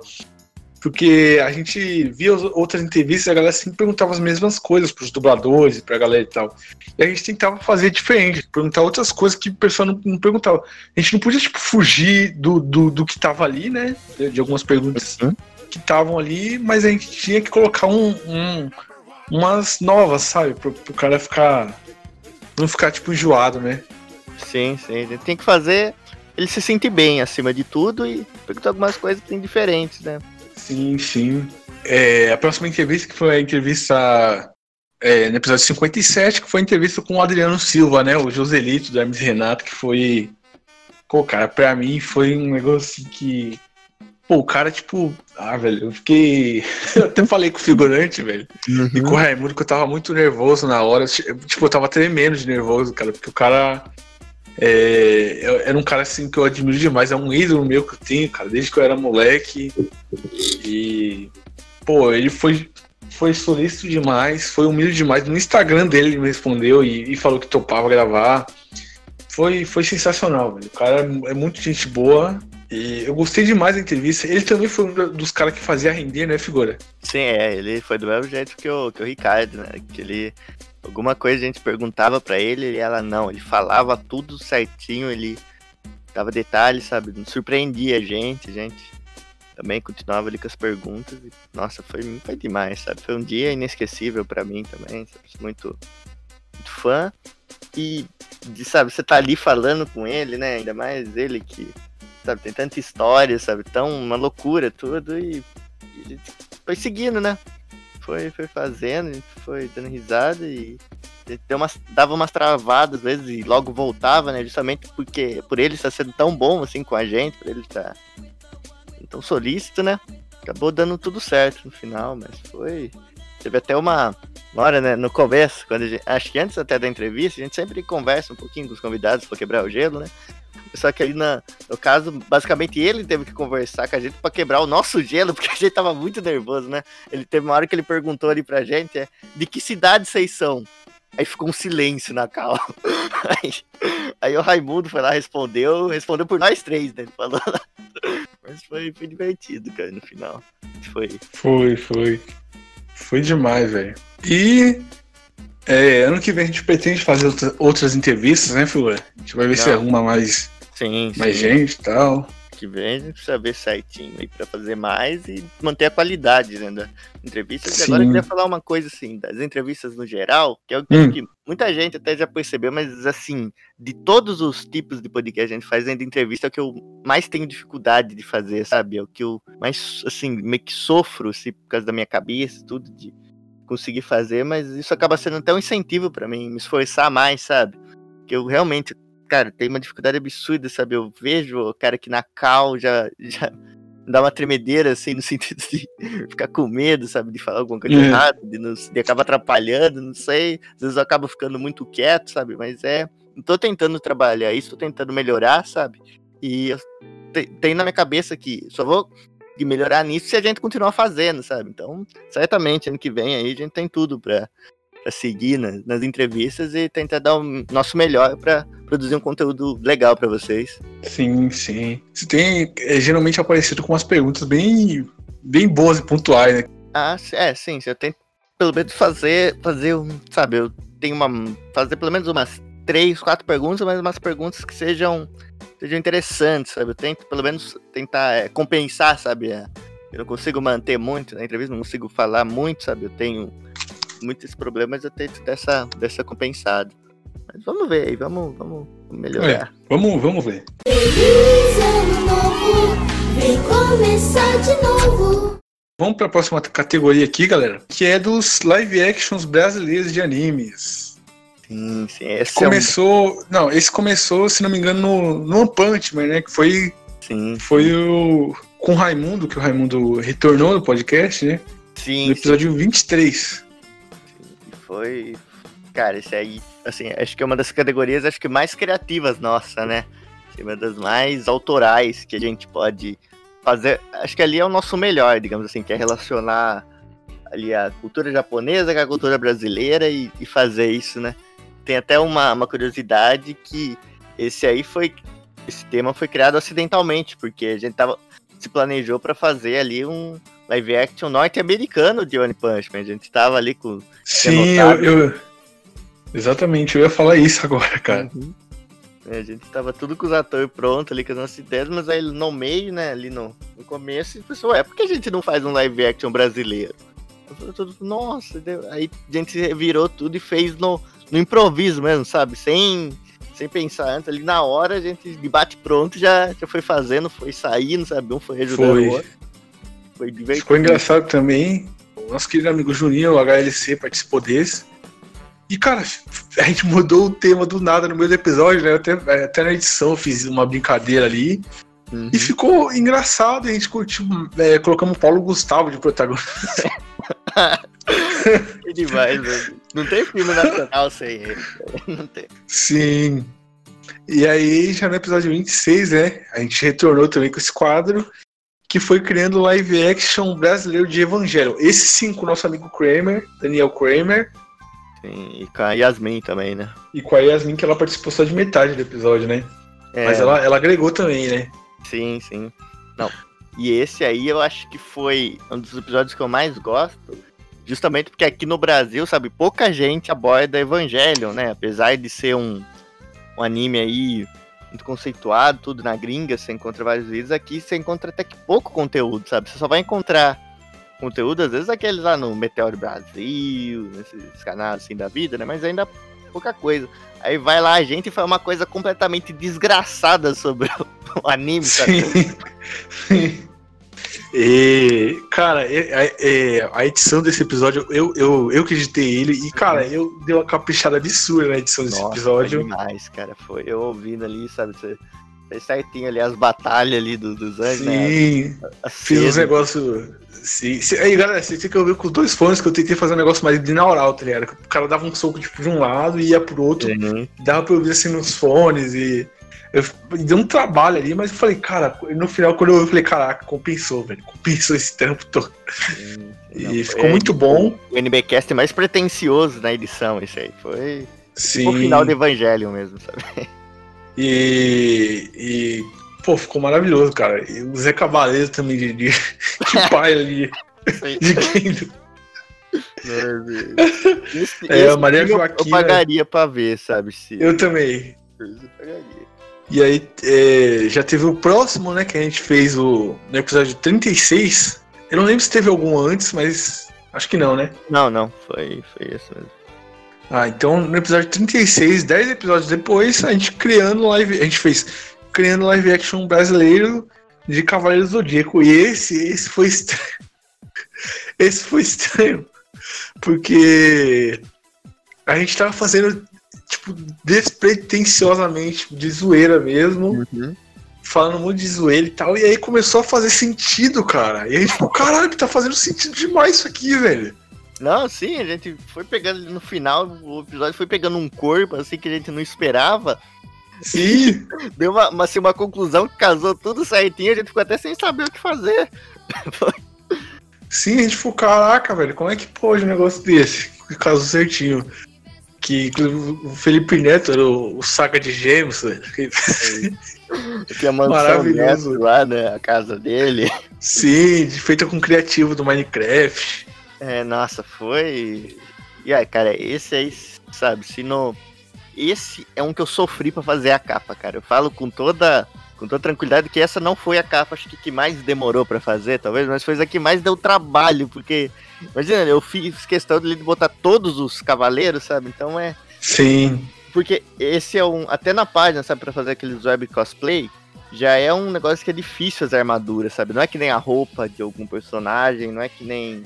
Porque a gente via as outras entrevistas e a galera sempre perguntava as mesmas coisas pros dubladores, pra galera e tal. E a gente tentava fazer diferente, perguntar outras coisas que o pessoal não, não perguntava. A gente não podia, tipo, fugir do, do, do que tava ali, né? De, de algumas perguntas
Uhum.
que estavam ali, mas a gente tinha que colocar um, um- umas novas, sabe? Pro, pro cara ficar. Não ficar, tipo, enjoado, né?
Sim, sim. A gente tem que fazer ele se sentir bem acima de tudo e perguntar algumas coisas que tem diferentes, né?
Sim, sim. É, a próxima entrevista, que foi a entrevista é, no episódio 57, que foi a entrevista com o Adriano Silva, né? O Joselito do Hermes Renato, que foi. Pô, cara, pra mim foi um negócio assim que. Pô, o cara, tipo. Ah, velho, eu fiquei. [LAUGHS] Eu até falei com o figurante, velho. E com o Raimundo, que eu tava muito nervoso na hora. Tipo, eu tava tremendo de nervoso, cara, porque o cara. É, eu- era um cara assim que eu admiro demais, é um ídolo meu que eu tenho, cara, desde que eu era moleque. E. Pô, ele foi, foi solícito demais, foi humilde demais. No Instagram dele ele me respondeu e, e falou que topava gravar. Foi, foi sensacional, velho. O cara é muito gente boa. E eu gostei demais da entrevista. Ele também foi um dos caras que fazia render, né, figura?
Sim, é, ele foi do mesmo jeito que o, que o Ricardo, né? Que ele. Alguma coisa a gente perguntava pra ele e ela não. Ele falava tudo certinho, ele dava detalhes, sabe? Surpreendia a gente, a gente também continuava ali com as perguntas. E, nossa, foi, foi demais, sabe? Foi um dia inesquecível pra mim também, sabe? Muito, muito fã. E, de, sabe, você tá ali falando com ele, né? Ainda mais ele que, sabe, tem tanta história, sabe? Tão uma loucura tudo e ele foi seguindo, né? Foi, foi fazendo, a gente foi dando risada e deu umas, dava umas travadas às vezes e logo voltava, né? Justamente porque por ele estar sendo tão bom assim com a gente, por ele estar tão solícito, né? Acabou dando tudo certo no final, mas foi. Teve até uma, hora, né, no começo, quando gente, acho que antes até da entrevista, a gente sempre conversa um pouquinho com os convidados para quebrar o gelo, né? Só que ali na, no caso, basicamente ele teve que conversar com a gente para quebrar o nosso gelo, [LAUGHS] porque a gente tava muito nervoso, né? Ele teve uma hora que ele perguntou ali pra gente, é, de que cidade vocês são? Aí ficou um silêncio na cal. [LAUGHS] Aí, aí o Raimundo foi lá, respondeu, respondeu por nós três, né? Ele falou lá. [LAUGHS] Mas foi, foi divertido, cara, no final. Foi.
Foi, foi. Foi demais, velho. E é, ano que vem a gente pretende fazer outra- outras entrevistas, né, figura? A gente vai ver se
Não.
arruma mais,
Sim,
mais
sim.
gente e tal.
que vem, a gente precisa ver certinho aí pra fazer mais e manter a qualidade né, da entrevista. E agora eu queria falar uma coisa assim, das entrevistas no geral, que é o
Hum.
que muita gente até já percebeu, mas assim, de todos os tipos de podcast que a gente faz dentro de entrevista, é o que eu mais tenho dificuldade de fazer, sabe? É o que eu mais, assim, meio que sofro, assim, por causa da minha cabeça, tudo de conseguir fazer, mas isso acaba sendo até um incentivo pra mim, me esforçar mais, sabe? Que eu realmente, cara, tenho uma dificuldade absurda, sabe? Eu vejo o cara que na cal já, já dá uma tremedeira, assim, no [LAUGHS] sentido de ficar com medo, sabe? De falar alguma coisa
É.
errada, de, de acabar atrapalhando, não sei. Às vezes eu acabo ficando muito quieto, sabe? Mas é. Tô tentando trabalhar isso, tô tentando melhorar, sabe? E eu te- tem na minha cabeça que só vou melhorar nisso se a gente continuar fazendo, sabe? Então, certamente, ano que vem aí a gente tem tudo pra, pra seguir nas, nas entrevistas e tentar dar o nosso melhor pra produzir um conteúdo legal pra vocês.
Sim, sim. Você tem é, geralmente aparecido com umas perguntas bem, bem boas e pontuais, né?
Ah, é, sim, eu tento pelo menos fazer, fazer um, sabe, eu tenho uma, fazer pelo menos umas três, quatro perguntas, mas umas perguntas que sejam, sejam interessantes, sabe, eu tento pelo menos tentar é, compensar, sabe, é, eu não consigo manter muito na entrevista, não consigo falar muito, sabe, eu tenho muitos problemas, eu tento dessa, dessa compensada. Mas vamos ver aí, vamos, vamos melhorar.
Vamos, vamos ver.
Feliz ano novo, vem começar de novo.
Vamos para a próxima categoria aqui, galera, que é dos live actions brasileiros de animes.
Sim, sim, esse é um,
Começou, não, esse começou, se não me engano, no, no One Punch Man, né? Que foi,
sim,
foi o com o Raimundo, que o Raimundo retornou no podcast, né?
sim,
No episódio 23.
Foi Cara, esse aí, assim, acho que é uma das categorias acho que mais criativas nossa, né? Assim, uma das mais autorais que a gente pode fazer. Acho que ali é o nosso melhor, digamos assim, que é relacionar ali a cultura japonesa com a cultura brasileira e, e fazer isso, né? Tem até uma, uma curiosidade que esse aí foi. Esse tema foi criado acidentalmente, porque a gente tava, se planejou para fazer ali um live action norte-americano de One Punch Man. A gente tava ali com.
Sim, eu, eu, Exatamente, eu ia falar isso agora, cara. Uhum.
É, a gente tava tudo com os atores prontos ali com as nossas ideias, mas aí no meio, né, ali no, no começo, o pessoal, é, por que a gente não faz um live action brasileiro? Eu falei, nossa, aí a gente virou tudo e fez no, no improviso mesmo, sabe? Sem, sem pensar antes, ali na hora a gente de bate pronto já, já foi fazendo, foi saindo, sabe? Um foi ajudando foi. o outro.
Foi divertido. Ficou engraçado também. O nosso querido amigo Juninho, o HLC, participou desse. E, cara, a gente mudou o tema do nada no meio do episódio, né? Até, até na edição eu fiz uma brincadeira ali. Uhum. E ficou engraçado, a gente curtiu. É, colocamos o Paulo Gustavo de protagonista. [LAUGHS]
que demais, velho. Não tem filme nacional sem ele. Não tem.
Sim. E aí, já no episódio 26, né? A gente retornou também com esse quadro, que foi criando live action brasileiro de Evangelho. Esse sim, com o nosso amigo Kramer, Daniel Kramer
Sim, e com a Yasmin também, né?
E com a Yasmin, que ela participou só de metade do episódio, né? É. Mas ela, ela agregou também, né?
Sim, sim. Não. E esse aí eu acho que foi um dos episódios que eu mais gosto, justamente porque aqui no Brasil, sabe, pouca gente aborda Evangelion, né? Apesar de ser um, um anime aí muito conceituado, tudo na gringa, você encontra vários vídeos, aqui você encontra até que pouco conteúdo, sabe? Você só vai encontrar conteúdo, às vezes aqueles lá no Meteoro Brasil, nesses canais assim da vida, né? Mas ainda pouca coisa. Aí vai lá a gente e faz uma coisa completamente desgraçada sobre o [LAUGHS] anime,
Sim. Sim. E, cara, é, é, a edição desse episódio, eu, eu, eu que editei ele, e, cara, eu dei uma caprichada absurda na edição desse Nossa, episódio.
Foi demais, cara. Foi eu ouvindo ali, sabe? Você, certinho ali as batalhas ali do, dos
anjos, né? Sim, né? fiz uns negócios Sim. Aí, galera, você tem que ouvir com dois fones que eu tentei fazer um negócio mais binaural, tá ligado? O cara dava um soco tipo, de um lado e ia pro outro. Uhum. Dava pra ouvir assim nos fones e. Eu, deu um trabalho ali, mas eu falei, cara, no final, quando eu falei, caraca, compensou, velho. Compensou esse tempo todo. Sim, e não, ficou muito bom.
O NBcast mais pretencioso na edição, isso aí. Foi. Sim. o final do Evangelho mesmo, sabe?
E, e Pô, ficou maravilhoso, cara. E o Zé Cavaleiro também de, de, de [LAUGHS] pai ali. de Kendo.
Esse, é, esse Maria Joaquina. Eu pagaria pra ver, sabe? Se...
Eu também. Eu pagaria. E aí, é, já teve o próximo, né? Que a gente fez o, no episódio 36. Eu não lembro se teve algum antes, mas acho que não, né?
Não, não. Foi, foi isso mesmo.
Ah, então no episódio 36, 10 episódios depois, a gente criando live. A gente fez criando live action brasileiro de Cavaleiros do Zodíaco. E esse, esse foi estranho. [LAUGHS] esse foi estranho. Porque a gente tava fazendo, tipo, despretensiosamente, de zoeira mesmo. Uhum. Falando muito de zoeira e tal. E aí começou a fazer sentido, cara. E a gente falou, caralho, tá fazendo sentido demais isso aqui, velho.
Não, sim, a gente foi pegando no final, o episódio foi pegando um corpo assim que a gente não esperava.
Sim. [LAUGHS]
Deu uma, uma, assim, uma conclusão que casou tudo certinho, a gente ficou até sem saber o que fazer.
Sim, a gente ficou, caraca, velho, como é que pode um negócio desse? Que casou certinho. Que o Felipe Neto era o, o saca de gêmeos, velho.
Que a Maravilhoso. lá, né? A casa dele.
Sim, feita com criativo do Minecraft.
É, nossa, foi. E aí, cara, esse aí, sabe, se não esse é um que eu sofri para fazer a capa, cara. Eu falo com toda com toda tranquilidade que essa não foi a capa acho que, que mais demorou para fazer, talvez, mas foi a que mais deu trabalho, porque imagina, eu fiz questão de botar todos os cavaleiros, sabe? Então é
Sim.
Porque esse é um até na página, sabe, para fazer aqueles web cosplay, já é um negócio que é difícil as armaduras, sabe? Não é que nem a roupa de algum personagem, não é que nem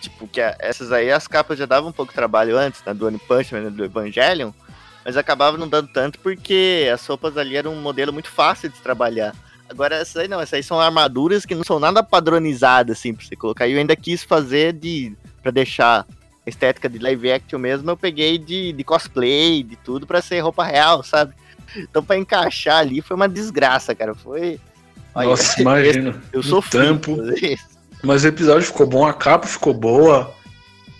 tipo que a, essas aí as capas já davam um pouco de trabalho antes, né, do One Punch Man, do Evangelion mas acabava não dando tanto porque as roupas ali eram um modelo muito fácil de trabalhar. Agora, essas aí não, essas aí são armaduras que não são nada padronizadas, assim, pra você colocar. E eu ainda quis fazer de. para deixar estética de live action mesmo, eu peguei de, de cosplay, de tudo, pra ser roupa real, sabe? Então pra encaixar ali foi uma desgraça, cara. Foi. Olha,
Nossa, [LAUGHS] imagino.
Eu sou frio.
Mas o episódio ficou bom, a capa ficou boa.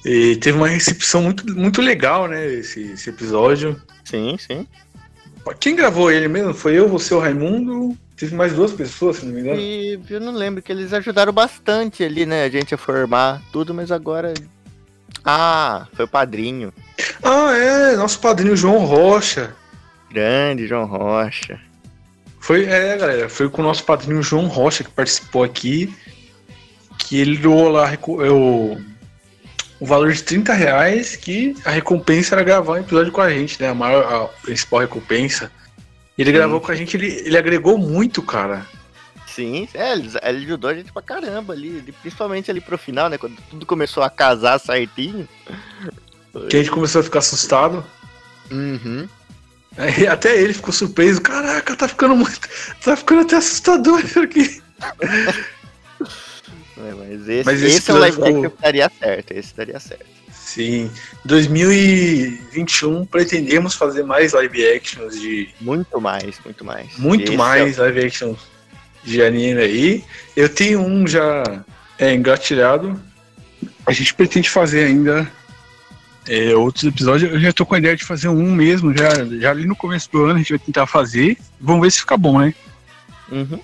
E teve uma recepção muito, muito legal, né? Esse, esse episódio.
Sim, sim.
Quem gravou ele mesmo? Foi eu, você, o Raimundo. Teve mais duas pessoas, se não me engano.
E eu não lembro que eles ajudaram bastante ali, né? A gente a formar tudo, mas agora. Ah, foi o padrinho.
Ah, é, nosso padrinho João Rocha.
Grande João Rocha.
Foi, é, galera, foi com o nosso padrinho João Rocha que participou aqui. Que ele doou lá recu- o, o valor de 30 reais, que a recompensa era gravar um episódio com a gente, né? A maior, a principal recompensa. Ele
Sim.
gravou com a gente, ele, ele agregou muito, cara.
Sim, é, ele, ele ajudou a gente pra caramba ali, ali, principalmente ali pro final, né? Quando tudo começou a casar certinho.
Que a gente começou a ficar assustado.
Uhum.
Aí até ele ficou surpreso. Caraca, tá ficando muito. Tá ficando até assustador isso aqui. [LAUGHS]
É, mas esse,
Mas esse
esse é o live action que daria certo, esse daria certo.
Sim. 2021 pretendemos fazer mais live actions de.
Muito mais, muito mais.
Muito
Esse é
mais live actions de anime aí. Eu tenho um já é, engatilhado. A gente pretende fazer ainda é, outros episódios. Eu já tô com a ideia de fazer um mesmo. Já, já ali no começo do ano a gente vai tentar fazer. Vamos ver se fica bom, né?
Uhum.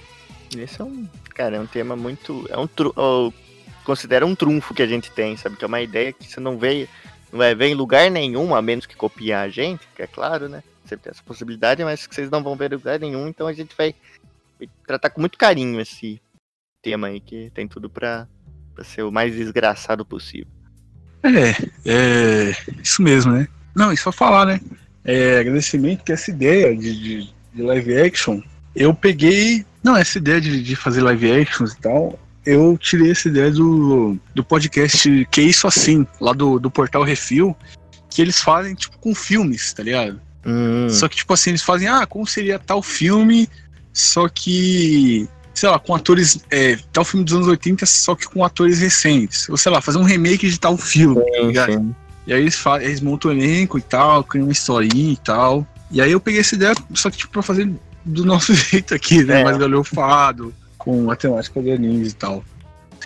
Esse é um. Cara, é um tema muito. É um tru... um trunfo que a gente tem, sabe? Que é uma ideia que você não vê. Não vai ver em lugar nenhum, a menos que copiar a gente, que é claro, né? Sempre tem essa possibilidade, mas que vocês não vão ver em lugar nenhum, então a gente vai tratar com muito carinho esse tema aí, que tem tudo pra, pra ser o mais desgraçado possível.
É, é isso mesmo, né? Não, e só falar, né? É, agradecimento que essa ideia de, de, de live action, eu peguei. Não, essa ideia de, de fazer live actions e tal, eu tirei essa ideia do, do podcast Que Isso Assim, lá do, do portal Refil, que eles fazem, tipo, com filmes, tá ligado?
Hum,
Só que, tipo assim, eles fazem, ah, como seria tal filme, só que, sei lá, com atores, é, tal filme dos anos 80, só que com atores recentes. Ou sei lá, fazer um remake de tal filme. tá ligado?
sim.
E aí eles, fa- eles montam o elenco e tal, criam uma historinha e tal. E aí eu peguei essa ideia, só que tipo, pra fazer do nosso [LAUGHS] jeito aqui, né?
É.
Mais galhofado, com a temática de animes e tal.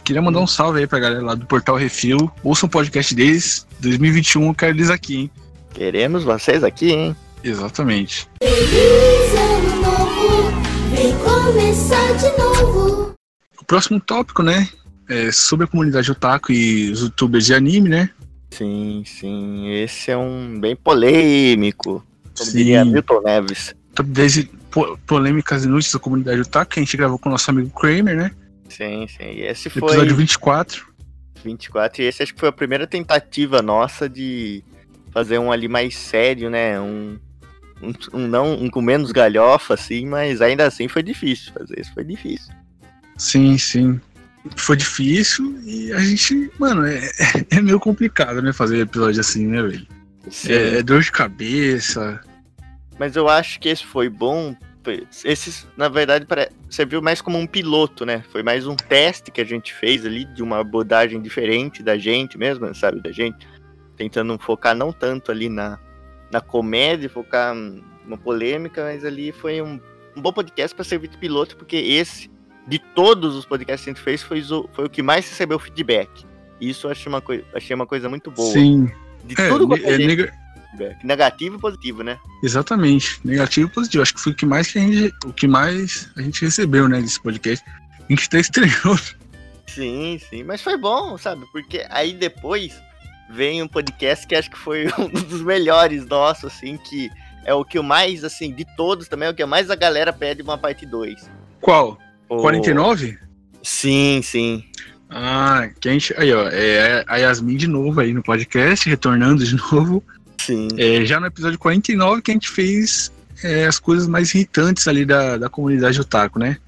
Queria mandar um salve aí pra galera lá do Portal Refil. Ouçam o podcast deles. 2021 eu quero eles aqui, hein?
Queremos vocês aqui, hein?
Exatamente.
Feliz ano novo, vem começar de novo.
O próximo tópico, né? É sobre a comunidade otaku e os youtubers de anime, né?
Sim, sim. Esse é um bem polêmico. Como
Sim.
diria Milton Neves.
Top 10 po- polêmicas inúteis da comunidade otaku, que a gente gravou com o nosso amigo Kramer, né?
Sim, sim. E esse foi
episódio 24.
24. E esse acho que foi a primeira tentativa nossa de fazer um ali mais sério, né? Um, um, um não um com menos galhofa, assim, mas ainda assim foi difícil fazer isso. Foi difícil.
Sim, sim. Foi difícil e a gente, mano, é, [LAUGHS] é meio complicado, né? Fazer episódio assim, né, velho? É, é dor de cabeça.
Mas eu acho que esse foi bom. Esses, na verdade, serviu mais como um piloto, né? Foi mais um teste que a gente fez ali de uma abordagem diferente da gente mesmo, sabe? Da gente tentando focar não tanto ali na, na comédia, focar numa polêmica, mas ali foi um, um bom podcast para servir de piloto, porque esse, de todos os podcasts que a gente fez, foi, o- foi o que mais recebeu feedback. Isso eu achei uma, coi- achei uma coisa muito boa.
Sim.
De
É,
tudo
ne-
quanto é gente, feedback, negativo e positivo, né?
exatamente. Negativo e positivo. Acho que foi o que mais que a gente, o que mais a gente recebeu, né, desse podcast. A gente até estranhou.
Sim, sim, mas foi bom, sabe? Porque aí depois vem um podcast que acho que foi [LAUGHS] um dos melhores nossos, assim, que é o que o mais, assim, de todos também, é o que mais a galera pede uma parte 2.
Qual?
O-
49?
Sim, sim.
Ah, que a gente. Aí, ó. É a Yasmin de novo aí no podcast, retornando de [LAUGHS] novo.
Sim.
É, já no episódio 49 que a gente fez é, as coisas mais irritantes ali da, da comunidade otaku, né?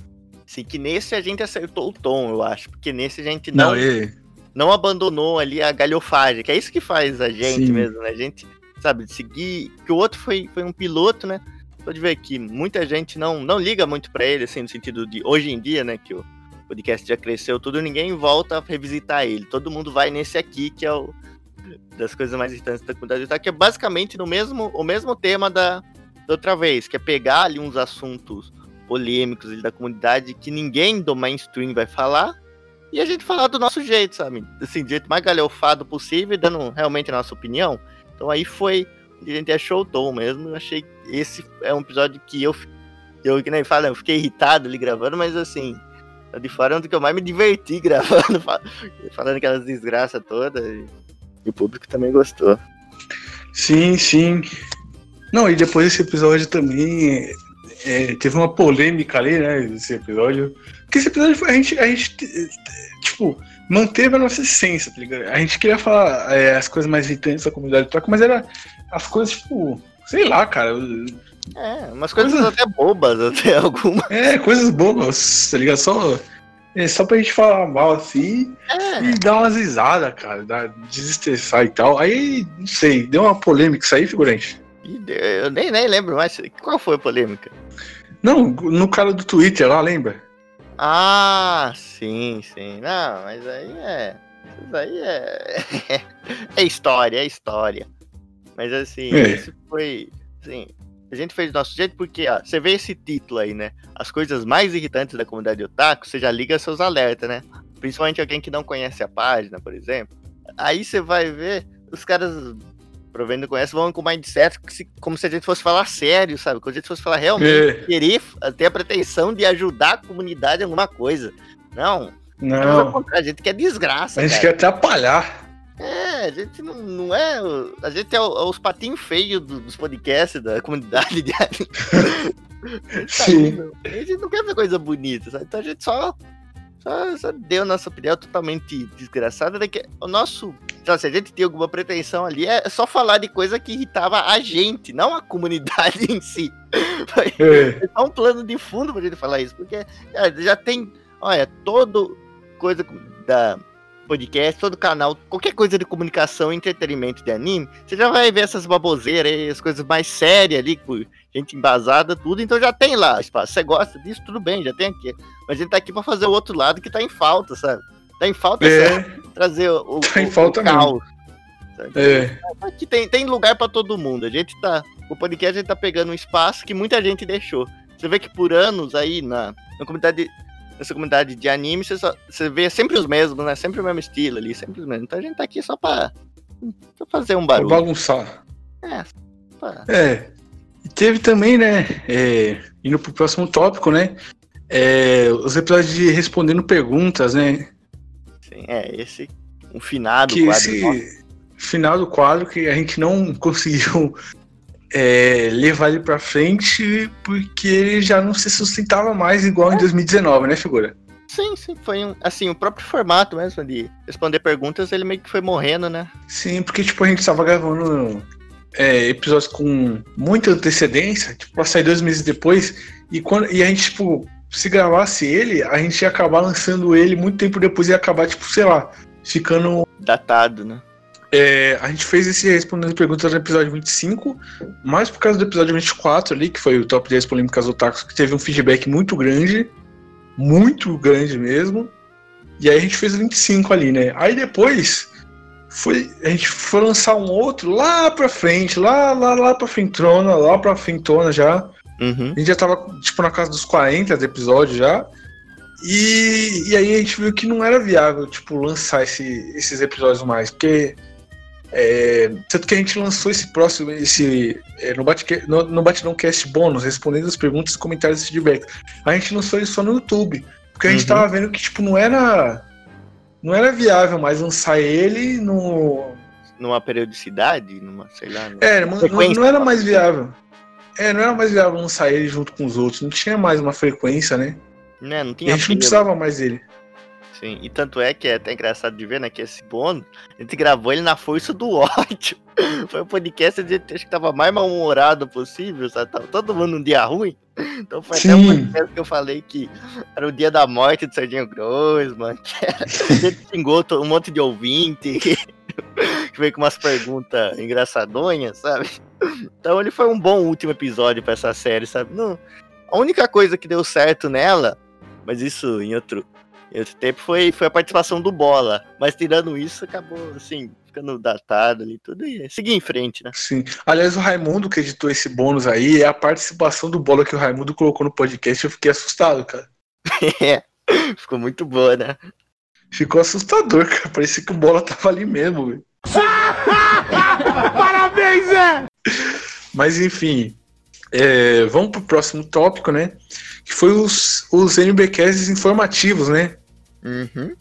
Sim, que nesse a gente acertou o tom, eu acho. Porque nesse a gente não,
Não, é.
não abandonou ali a galhofagem, que é isso que faz a gente
Sim.
mesmo, né? A gente, sabe, seguir. Que o outro foi, foi um piloto, né? Pode ver que muita gente não, não liga muito pra ele, assim, no sentido de hoje em dia, né? Que o podcast já cresceu tudo, ninguém volta a revisitar ele. Todo mundo vai nesse aqui, que é o, das coisas mais irritantes da comunidade que é basicamente no mesmo, o mesmo tema da, da outra vez, que é pegar ali uns assuntos polêmicos ali da comunidade que ninguém do mainstream vai falar, e a gente falar do nosso jeito, sabe? Assim, do jeito mais galhofado possível, dando realmente a nossa opinião. Então aí foi a gente achou o tom mesmo. Eu achei esse é um episódio que eu, eu que nem falo, eu fiquei irritado ali gravando, mas assim, de fora é um que eu mais me diverti [LAUGHS] gravando, falando aquelas desgraças todas. E, o público também gostou.
Sim, sim. Não, e depois desse episódio também é, teve uma polêmica ali, né? Esse episódio. Porque esse episódio foi, a gente, a gente tipo, manteve a nossa essência, tá ligado? A gente queria falar é, as coisas mais irritantes da comunidade troca, mas era as coisas, tipo, sei lá, cara.
É, umas coisas coisa... até bobas, [LAUGHS] até algumas.
É, coisas bobas, tá ligado? Só, é, só pra gente falar mal assim é. e dar umas risadas, cara, dar, desestressar e tal. Aí, não sei, deu uma polêmica isso aí, figurante.
Eu nem, nem lembro mais. Qual foi a polêmica?
Não, no cara do Twitter lá, lembra?
Ah, sim, sim. Não, mas aí é. Isso aí é. [LAUGHS] é história, é história. Mas assim, é. esse foi. Assim, a gente fez do nosso jeito porque, ó, você vê esse título aí, né? As coisas mais irritantes da comunidade otaku, você já liga seus alertas, né? Principalmente alguém que não conhece a página, por exemplo. Aí você vai ver, os caras provendo conhece, vão com mindset como se a gente fosse falar sério, sabe? Como se a gente fosse falar realmente, é. querer ter a pretensão de ajudar a comunidade em alguma coisa. Não.
Não.
A gente quer desgraça.
A gente cara. quer atrapalhar.
É, a gente não, não é. A gente é, os patinhos feios dos podcasts da comunidade de [LAUGHS]
Sim.
a gente não quer ver coisa bonita, sabe? Então a gente só só, só deu nossa opinião totalmente desgraçada. Né? Que o nosso. Então, se a gente tem alguma pretensão ali, é só falar de coisa que irritava a gente, não a comunidade [LAUGHS] em si. É. é um plano de fundo pra gente falar isso, porque já tem. Olha, todo coisa da podcast, todo canal, qualquer coisa de comunicação, entretenimento de anime, você já vai ver essas baboseiras aí, as coisas mais sérias ali, por gente embasada, tudo, então já tem lá espaço. Você gosta disso, tudo bem, já tem aqui. Mas a gente tá aqui pra fazer o outro lado que tá em falta, sabe? Tá em falta
é.
trazer o,
tá
em
o, falta o caos.
É. Aqui tem, tem lugar para todo mundo. A gente tá. O podcast a gente tá pegando um espaço que muita gente deixou. Você vê que por anos aí na, na comunidade nessa comunidade de anime, você, só, você vê sempre os mesmos, né? Sempre o mesmo estilo ali, sempre os mesmos. Então a gente tá aqui só pra, pra fazer um barulho.
Pra bagunçar.
É. Pra...
É. E teve também, né? É, indo pro próximo tópico, né? É, os episódios de respondendo perguntas, né?
Sim, é, esse. Um finado
que quadro. Esse nosso. final do quadro que a gente não [LAUGHS] conseguiu é, levar ele para frente porque ele já não se sustentava mais igual em 2019, né, figura?
Sim, sim, foi um, assim, o próprio formato mesmo de responder perguntas, ele meio que foi morrendo, né?
Sim, porque tipo, a gente tava gravando é, episódios com muita antecedência, tipo, pra sair dois meses depois, e, quando, e a gente, tipo, se gravasse ele, a gente ia acabar lançando ele muito tempo depois e ia acabar, tipo, sei lá, ficando.
Datado, né?
É, a gente fez esse respondendo perguntas no episódio 25, mais por causa do episódio 24 ali, que foi o top 10 polêmicas otakus, que teve um feedback muito grande, muito grande mesmo. E aí a gente fez o 25 ali, né? Aí depois foi, a gente foi lançar um outro lá pra frente, lá, lá, lá pra frentona, lá pra frentona já.
Uhum.
A gente já tava, tipo, na casa dos 40 episódios já. E, e aí a gente viu que não era viável, tipo, lançar esse, esses episódios mais, porque é, tanto que a gente lançou esse próximo, esse é, no, Bate, no, no Batidão Cast bônus, respondendo as perguntas, comentários e feedbacks. A gente lançou isso só no YouTube, porque a gente uhum. tava vendo que tipo não era não era viável mais lançar ele no
numa periodicidade, numa sei lá. Numa
é, não, não, era mais viável. É, não era mais viável lançar ele junto com os outros, não tinha mais uma frequência, né?
Né, não tinha
e a gente não precisava mais dele.
Sim, e tanto é que é até engraçado de ver, né? Que esse bônus, a gente gravou ele na força do [LAUGHS] ódio. Foi um podcast a gente acho que tava mais mal-humorado possível, sabe? Tava todo mundo num dia ruim. Então foi Sim. até um podcast que eu falei que era o dia da morte do Serginho Grossman, que era, [LAUGHS] a gente xingou um monte de ouvinte, [LAUGHS] que veio com umas perguntas engraçadonhas, sabe? Então ele foi um bom último episódio para essa série, sabe? Não, a única coisa que deu certo nela, mas isso em outro Esse tempo foi, foi a participação do Bola. Mas tirando isso, acabou, assim, ficando datado ali, tudo e seguir em frente, né?
Sim. Aliás, o Raimundo que editou esse bônus aí é a participação do Bola que o Raimundo colocou no podcast. Eu fiquei assustado, cara. [LAUGHS]
É, ficou muito boa, né?
Ficou assustador, cara. Parecia que o Bola tava ali mesmo, velho. [LAUGHS]
Parabéns, Zé!
Mas enfim, é, vamos pro próximo tópico, né? Que foi os, os NBcasts informativos, né?
Uhum.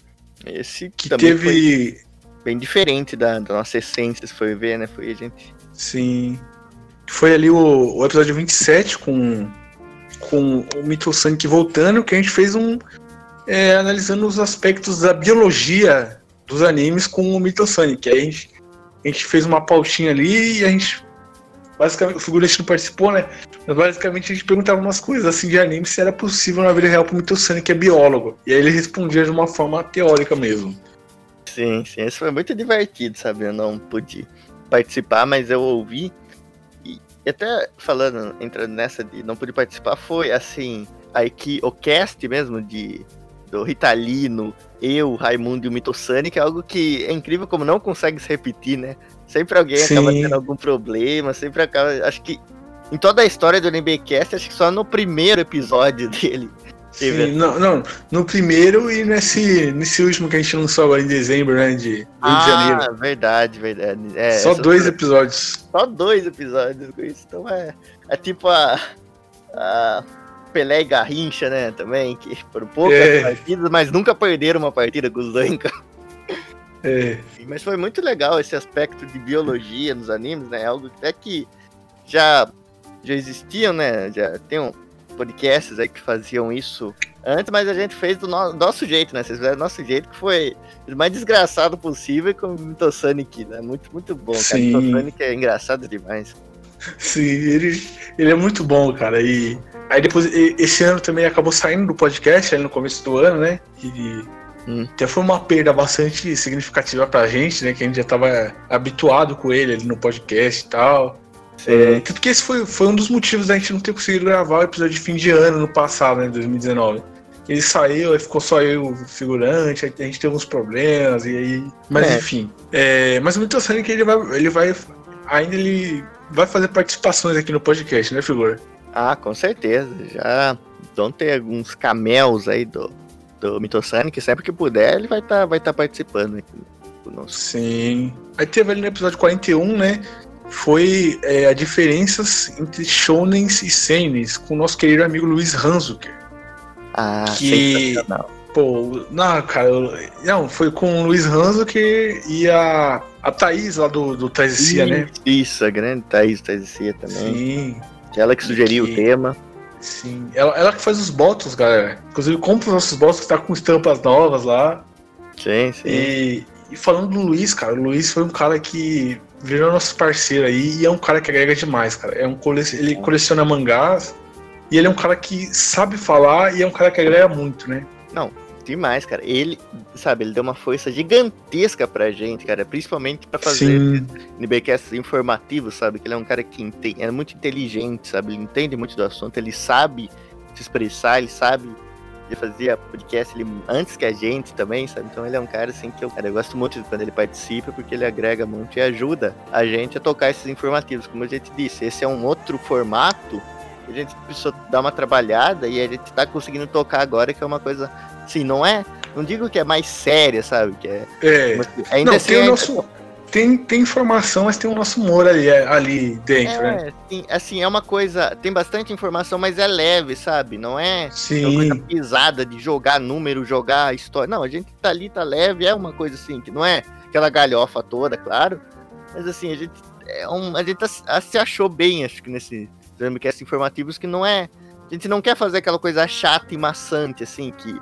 Esse
Que
também foi
teve.
bem diferente da, da nossa essência, se for ver, né? Foi a gente.
Sim. Foi ali o, o episódio 27 com, com o Mito Sonic voltando, que a gente fez um. é, analisando os aspectos da biologia dos animes com o Mito Sonic. Aí a gente, a gente fez uma pautinha ali e a gente. Basicamente, o figurante não participou, né? Mas basicamente a gente perguntava umas coisas assim de anime se era possível na vida real pro Mito Sonic, que é biólogo. E aí ele respondia de uma forma teórica mesmo.
Sim, sim. Esse foi muito divertido, sabe? Eu não pude participar, mas eu ouvi. E até falando, entrando nessa de não pude participar, foi assim, aí que o cast mesmo de do Ritalino, eu, Raimundo e o Mitosanic é algo que é incrível como não consegue se repetir, né? Sempre alguém acaba
Sim.
tendo algum problema, sempre acaba. Acho que em toda a história do NBcast, acho que só no primeiro episódio [LAUGHS] dele teve
Sim, não, não, no primeiro e nesse, nesse último que a gente lançou agora em dezembro, né? De Rio de Janeiro.
Ah, verdade, verdade. É,
Só dois episódios.
Só dois episódios com isso. Então é, é tipo a, a Pelé e Garrincha, né? Também, que foram poucas
É.
partidas, mas nunca perderam uma partida com os dois em campo.
É,
Mas foi muito legal esse aspecto de biologia nos animes, né? Algo até que já, já existiam, né? Já tem um podcasts aí que faziam isso antes, mas a gente fez do no- nosso jeito, né? Vocês fizeram do nosso jeito, que foi o mais desgraçado possível com o Mitosonic, né? Muito, muito bom, cara.
Sim.
Mitosonic é engraçado demais.
sim, ele, ele é muito bom, cara. E aí depois, esse ano também acabou saindo do podcast, ali no começo do ano, né? E
Hum.
até foi uma perda bastante significativa pra gente, né? Que a gente já tava habituado com ele ali no podcast e tal. É, tanto que esse foi, foi um dos motivos da gente não ter conseguido gravar o episódio de fim de ano no passado, né, 2019. Ele saiu, aí ficou só eu, figurante, aí a gente teve uns problemas, e aí. Mas
É.
enfim. É, mas o Mito Sonic ele vai, ele vai. Ainda ele vai fazer participações aqui no podcast, né, figura?
Ah, com certeza. Já vão ter alguns cameos aí do, do Mitosonic. Sempre que puder, ele vai estar vai tá participando aqui conosco.
Sim. Aí teve ali no episódio 41, né? Foi é, a diferenças entre shonens e senens com o nosso querido amigo Luiz Hanzuker.
Ah,
Que-. Pô, não, cara, eu- não, foi com o Luiz Hanzuker e a, a Thaís lá do, do né?
Isso, a grande Thaís Thaisia também.
Sim,
Ela que sugeriu o tema.
sim. Ela, ela que faz os botos, galera. Inclusive, compra os nossos botos que tá com estampas novas lá.
Sim, sim.
E, e falando do Luiz, cara, o Luiz foi um cara que virou nosso parceiro aí e é um cara que agrega demais, cara. É um cole... Ele coleciona mangás e ele é um cara que sabe falar e é um cara que agrega muito, né?
Demais, cara. Ele, sabe, ele deu uma força gigantesca pra gente, cara. Principalmente pra fazer
Sim,
NBcasts informativos, sabe? Que ele é um cara que entende, é muito inteligente, sabe? Ele entende muito do assunto, ele sabe se expressar, ele sabe. Ele fazia podcast ele, antes que a gente também, sabe? Então ele é um cara assim que eu, cara, eu gosto muito de quando ele participa, porque ele agrega muito e ajuda a gente a tocar esses informativos. Como a gente disse, esse é um outro formato que a gente precisou dar uma trabalhada e a gente tá conseguindo tocar agora, que é uma coisa assim, não é. Não digo que é mais séria, sabe? Que é.
é.
Ainda
Não,
assim,
tem
é-
nosso. Tem, tem informação, mas tem o nosso humor ali, é, ali dentro, né?
É, sim, assim, é uma coisa. Tem bastante informação, mas é leve, sabe? Não é uma coisa
Sim,
pesada de jogar número, jogar história. Não, a gente tá ali, tá leve, é uma coisa assim, que não é aquela galhofa toda, claro. Mas assim, a gente. É um, a gente tá- se achou bem, acho que nesse Zambicasts informativos, que não é. A gente não quer fazer aquela coisa chata e maçante, assim, que.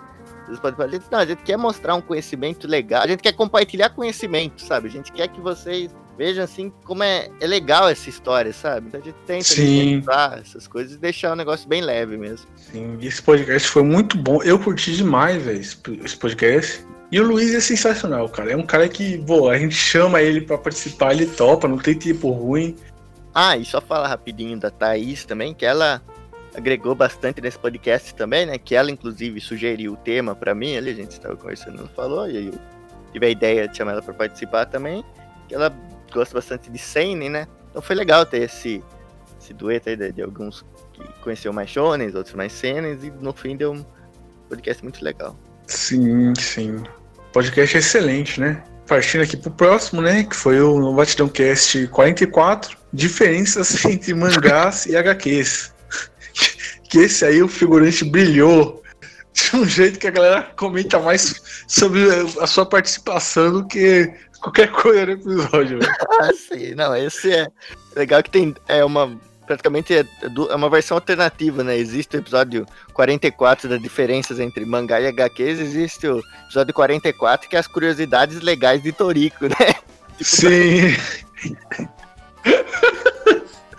A gente, não, a gente quer mostrar um conhecimento legal, a gente quer compartilhar conhecimento, sabe? A gente quer que vocês vejam assim como é, é legal essa história, sabe? Então a gente tenta usar essas coisas e deixar o negócio bem leve mesmo.
sim. Esse podcast foi muito bom. Eu curti demais, velho, esse podcast. E o Luiz é sensacional, cara. É um cara que, pô, a gente chama ele pra participar, ele topa, não tem tipo ruim.
Ah, e só falar rapidinho da Thaís também, que ela agregou bastante nesse podcast também, né? Que ela, inclusive, sugeriu o tema para mim ali, a gente estava conversando, não falou, e aí eu tive a ideia de chamar ela para participar também. Que ela gosta bastante de Seinen, né? Então foi legal ter esse, esse dueto aí de, de alguns que conheceu mais Shonen, outros mais Seinen, e no fim deu um podcast muito legal.
Sim, sim. Podcast excelente, né? Partindo aqui pro próximo, né? Que foi o Batidão Cast 44. Diferenças [LAUGHS] entre mangás e HQs. Que esse aí o figurante brilhou de um jeito que a galera comenta mais sobre a sua participação do que qualquer coisa no episódio. velho. [LAUGHS]
Ah, sim, não, esse é legal que tem é uma praticamente é, é uma versão alternativa, né? Existe o episódio 44 das diferenças entre mangá e HQs, existe o episódio 44 que é as curiosidades legais de Toriko, né? [LAUGHS]
Sim,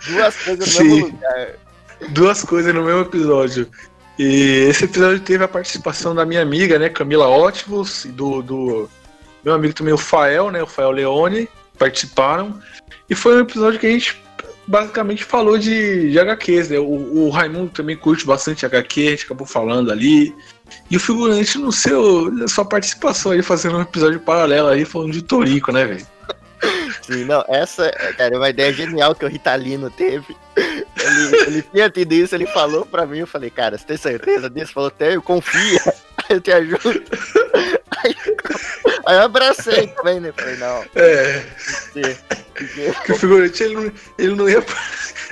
Duas coisas no
Sim.
mesmo lugar.
Duas coisas no mesmo episódio. E esse episódio teve a participação da minha amiga, né, Camila Ótimos, e do, do meu amigo também, o Fael, né, o Fael Leone, participaram. E foi um episódio que a gente basicamente falou de, de HQs, né? O, o Raimundo também curte bastante HQ, a gente acabou falando ali. E o figurante no seu, na sua participação aí, fazendo um episódio paralelo aí, falando de Torico, né, velho?
Sim, não, essa, cara, é uma ideia genial que o Ritalino teve. Ele, ele tinha tido isso, ele falou pra mim, eu falei, cara, você tem certeza disso? Ele falou, tenho, confia, [LAUGHS] eu te ajudo. Aí, aí eu abracei também, né? Falei, não,
É,
porque-
que o figurante ele não, ele não, ia,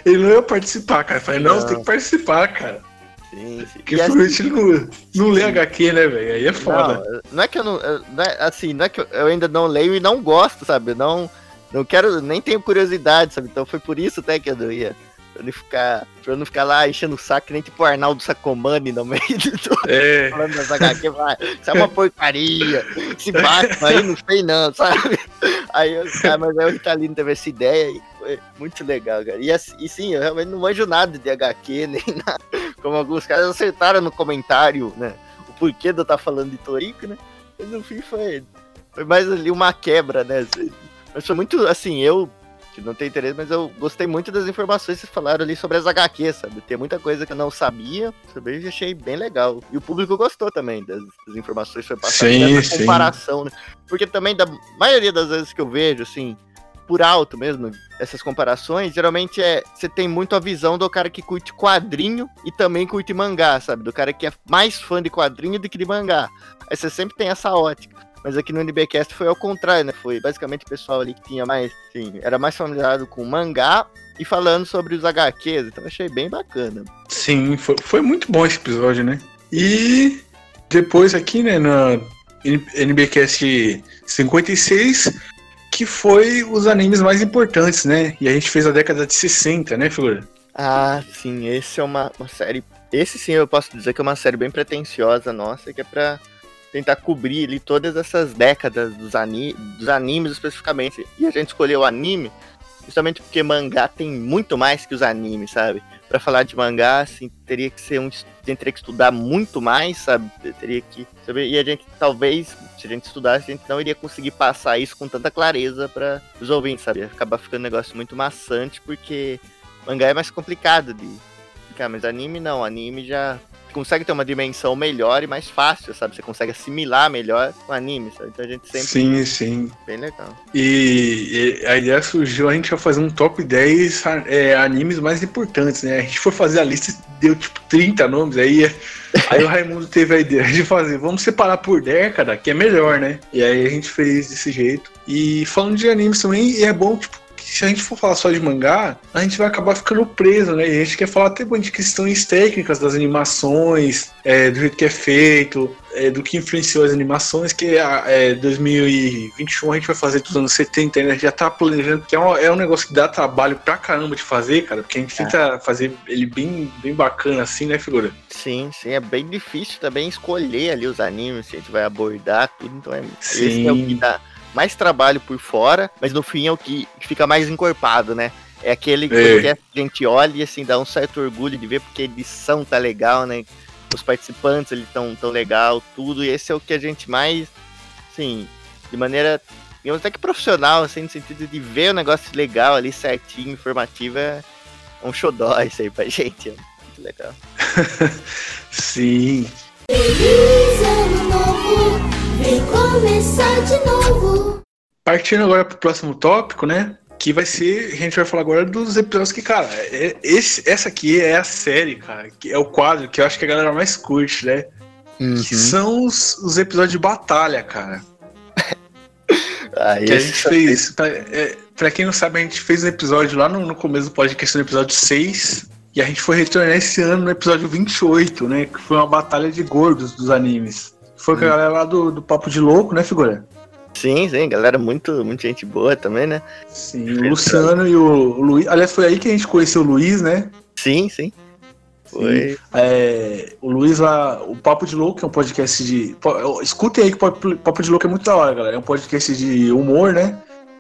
ele não ia participar, cara. Eu falei, não, você tem que participar, cara.
sim, sim.
Porque o
assim,
ele não, não lê HQ, né, velho? Aí é foda.
Não, não é que eu não. não é- assim, não é que eu, ainda não leio e não gosto, sabe? Não, não quero, nem tenho curiosidade, sabe? Então foi por isso até que eu não ia. Pra não ficar, pra não ficar lá enchendo o saco, que nem tipo o Arnaldo Sacomani no meio tudo,
É, [LAUGHS]
falando das HQ, vai, isso é uma porcaria, esse Batman aí não sei não, sabe? Aí eu, ah, mas aí o Ritalino teve essa ideia e foi muito legal, cara. E, assim, e sim, eu realmente não manjo nada de HQ, [LAUGHS] nem nada. Como alguns caras acertaram no comentário, né? O porquê de eu estar falando de Torico, né? Mas no fim foi, foi mais ali uma quebra, né? Mas foi muito, assim, eu, que não tenho interesse, mas eu gostei muito das informações que vocês falaram ali sobre as HQs, sabe? Tem muita coisa que eu não sabia, e achei bem legal. E o público gostou também das, das informações que foi dessa
sim.
comparação, né? Porque também, da maioria das vezes que eu vejo, assim, por alto mesmo, essas comparações, geralmente é. Você tem muito a visão do cara que curte quadrinho e também curte mangá, sabe? Do cara que é mais fã de quadrinho do que de mangá. Aí você sempre tem essa ótica. Mas aqui no NBcast foi ao contrário, né? Foi basicamente o pessoal ali que tinha mais. Sim, era mais familiarizado com mangá e falando sobre os HQs. Então achei bem bacana.
sim, foi, foi muito bom esse episódio, né? E depois aqui, né, na NBcast 56, que foi os animes mais importantes, né? E a gente fez a década de 60, né, figura?
Ah, sim, esse é uma, uma série. Esse sim eu posso dizer que é uma série bem pretensiosa nossa, que é pra tentar cobrir ali todas essas décadas dos, ani dos animes especificamente. E a gente escolheu o anime justamente porque mangá tem muito mais que os animes, sabe? Pra falar de mangá, assim, teria que ser um. teria que estudar muito mais, sabe? Teria que saber. E a gente, talvez, se a gente estudasse, a gente não iria conseguir passar isso com tanta clareza para os ouvintes, sabe? Acabar ficando um negócio muito maçante, porque mangá é mais complicado de explicar, mas anime não. Anime já consegue ter uma dimensão melhor e mais fácil, sabe? Você consegue assimilar melhor com anime, sabe? Então a gente sempre
Sim, sim.
bem legal.
E, e a ideia surgiu, a gente vai fazer um top 10 é, animes mais importantes, né? A gente foi fazer a lista, deu tipo 30 nomes, aí, [LAUGHS] aí o Raimundo teve a ideia de fazer, vamos separar por década, que é melhor, né? E aí a gente fez desse jeito. E falando de animes também, é bom, tipo, se a gente for falar só de mangá, a gente vai acabar ficando preso, né? E a gente quer falar até de questões técnicas das animações, é, do jeito que é feito, é, do que influenciou as animações, que é, 2021 a gente vai fazer dos anos 70, né? A gente já tá planejando, que é um, é um negócio que dá trabalho pra caramba de fazer, cara, porque a gente tenta fazer ele bem, bem bacana assim, né, figura?
Sim, sim, é bem difícil também escolher ali os animes que a gente vai abordar, tudo, então é,
Sim.
esse é o que dá mais trabalho por fora, mas no fim é o que fica mais encorpado, né? É aquele
É.
que a gente olha e assim, dá um certo orgulho de ver porque a edição tá legal, né? Os participantes eles tão, tão legal, tudo, e esse é o que a gente mais, assim, de maneira, digamos até que profissional, assim, no sentido de ver o negócio legal ali, certinho, informativo, é um xodó isso aí pra [LAUGHS] gente, é muito muito legal. [LAUGHS]
Sim.
Feliz ano novo, vem começar de novo.
Partindo agora pro próximo tópico, né? Que vai ser. A gente vai falar agora dos episódios que, cara, é- esse, essa aqui é a série, cara. Que é o quadro que eu acho que a galera mais curte, né? Que são os, os episódios de batalha, cara. [LAUGHS]
Aí
Que a gente fez. Pra, é, pra quem não sabe, a gente fez um episódio lá no, no começo do podcast, no episódio 6. E a gente foi retornar esse ano no episódio 28, né? Que foi uma batalha de gordos dos animes. Foi com a galera lá do, do Papo de Louco, né, figura?
Sim, sim, galera, muito, muito gente boa também, né?
Sim, o Luciano e o, Luiz. Aliás, foi aí que a gente conheceu o Luiz, né?
Sim, sim. Foi.
É, o Luiz lá, o Papo de Louco, que é um podcast de. Escutem aí que o Papo de Louco é muito da hora, galera. É um podcast de humor, né?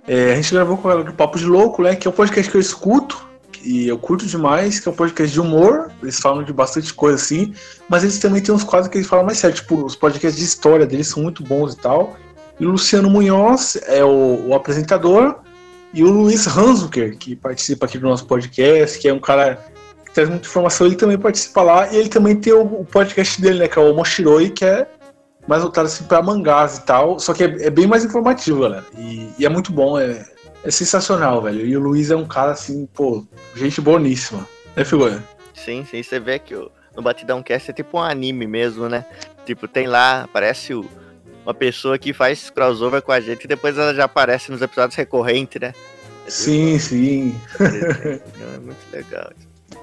É, a gente gravou com a galera do Papo de Louco, né? Que é um podcast que eu escuto. E eu curto demais, que é um podcast de humor. Eles falam de bastante coisa assim. Mas eles também têm uns quadros que eles falam mais sério. Tipo, os podcasts de história deles são muito bons e tal. E o Luciano Munhoz é o, o apresentador. E o Luiz Hanzuker, que participa aqui do nosso podcast, que é um cara que traz muita informação, ele também participa lá. E ele também tem o, o podcast dele, né? Que é o Moshiroi, que é mais voltado assim pra mangás e tal. Só que é, é bem mais informativo, galera. E, e é muito bom, é, é sensacional, velho. E o Luiz é um cara assim, pô, gente boníssima. Né, figura?
Sim, sim, você vê que no Batidão Cast é tipo um anime mesmo, né? Tipo, tem lá, aparece o, uma pessoa que faz crossover com a gente e depois ela já aparece nos episódios recorrentes, né?
Sim, sim.
Não, é muito legal.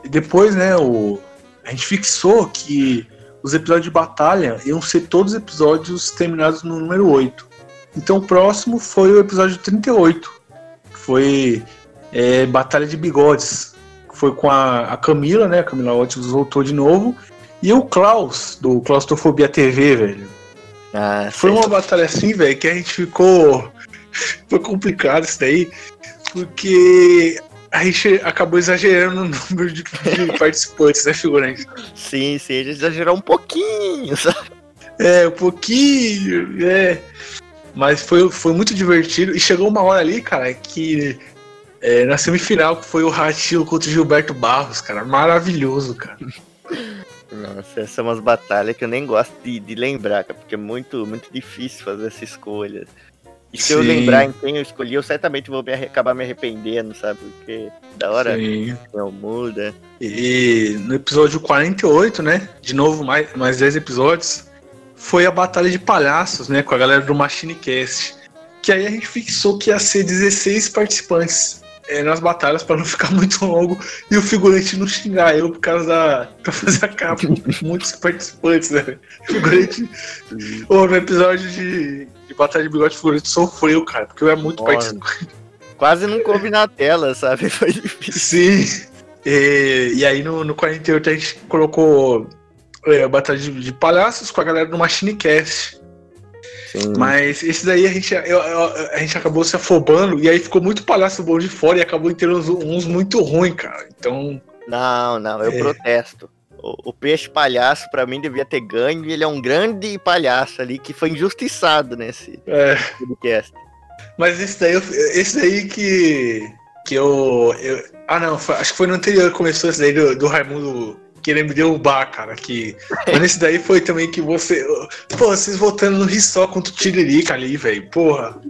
E depois, né, o, a gente fixou que os episódios de batalha iam ser todos episódios terminados no número 8. Então o próximo foi o episódio 38. Foi é, Batalha de Bigodes. Foi com a, a Camila, né? A Camila Ótimos voltou de novo. E o Klaus, do Claustrofobia TV, velho.
Ah,
Foi uma batalha assim, velho, que a gente ficou. [LAUGHS] Foi complicado isso daí, porque a gente acabou exagerando no número de, de [LAUGHS] participantes, né, figurante?
Sim, sim, a gente exagerou um pouquinho, sabe?
É, um pouquinho, é. Mas foi, foi muito divertido. E chegou uma hora ali, cara, que é, na semifinal, foi o Ratinho contra o Gilberto Barros, cara. Maravilhoso, cara.
Nossa, essas são umas batalhas que eu nem gosto de, de lembrar, cara, porque é muito, muito difícil fazer essa escolha. E se eu
Sim.
lembrar em quem eu escolhi, eu certamente vou me acabar me arrependendo, sabe? Porque da hora não muda.
E no episódio 48, né? De novo, mais, mais 10 episódios. Foi a Batalha de Palhaços, né? Com a galera do Machine Cast. Que aí a gente fixou que ia ser 16 participantes é, nas batalhas para não [LAUGHS] ficar muito longo e o figurante não xingar eu por causa da. pra fazer a capa [LAUGHS] muitos participantes, né? O figurante. Ô, no episódio de, de Batalha de Bigode, o figurante sofreu, cara, porque eu era muito participante.
Quase não coube na tela, sabe? [LAUGHS] Foi difícil.
Sim. E, e aí no, no 48 a gente colocou é, Batalha de, de Palhaços com a galera do Machine Cast.
Sim.
Mas esse daí a gente, eu- eu- a gente acabou se afobando e aí ficou muito palhaço bom de fora e acabou tendo uns, uns muito ruins, cara. Então,
Não, não, eu
É.
protesto. O, o peixe palhaço, pra mim, devia ter ganho e ele é um grande palhaço ali que foi injustiçado nesse
é,
podcast.
mas esse daí, esse daí que, que eu, eu- Ah, não, acho que foi no anterior que começou esse daí do, do Raimundo querendo me derrubar, cara. Que, [LAUGHS] mas esse daí foi também que você. Pô, vocês votando no Rissó contra o Tiririca ali, velho. Porra.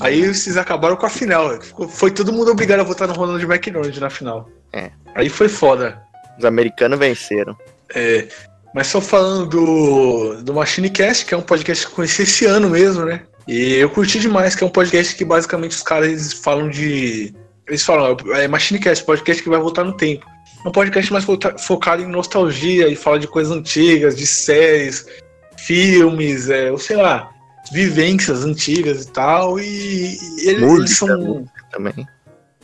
Aí vocês acabaram com a final. Foi todo mundo obrigado a votar no Ronald McDonald na final.
É.
Aí foi foda.
Os americanos venceram.
É, mas só falando do, do Machine Cast, que é um podcast que eu conheci esse ano mesmo, né? E eu curti demais, que é um podcast que basicamente os caras falam de. Eles falam, é Machine Cast, podcast que vai voltar no tempo. É um podcast mais focado em nostalgia e fala de coisas antigas, de séries, filmes, é, ou sei lá, vivências antigas e tal. E, e eles, eles
Música,
são
Também.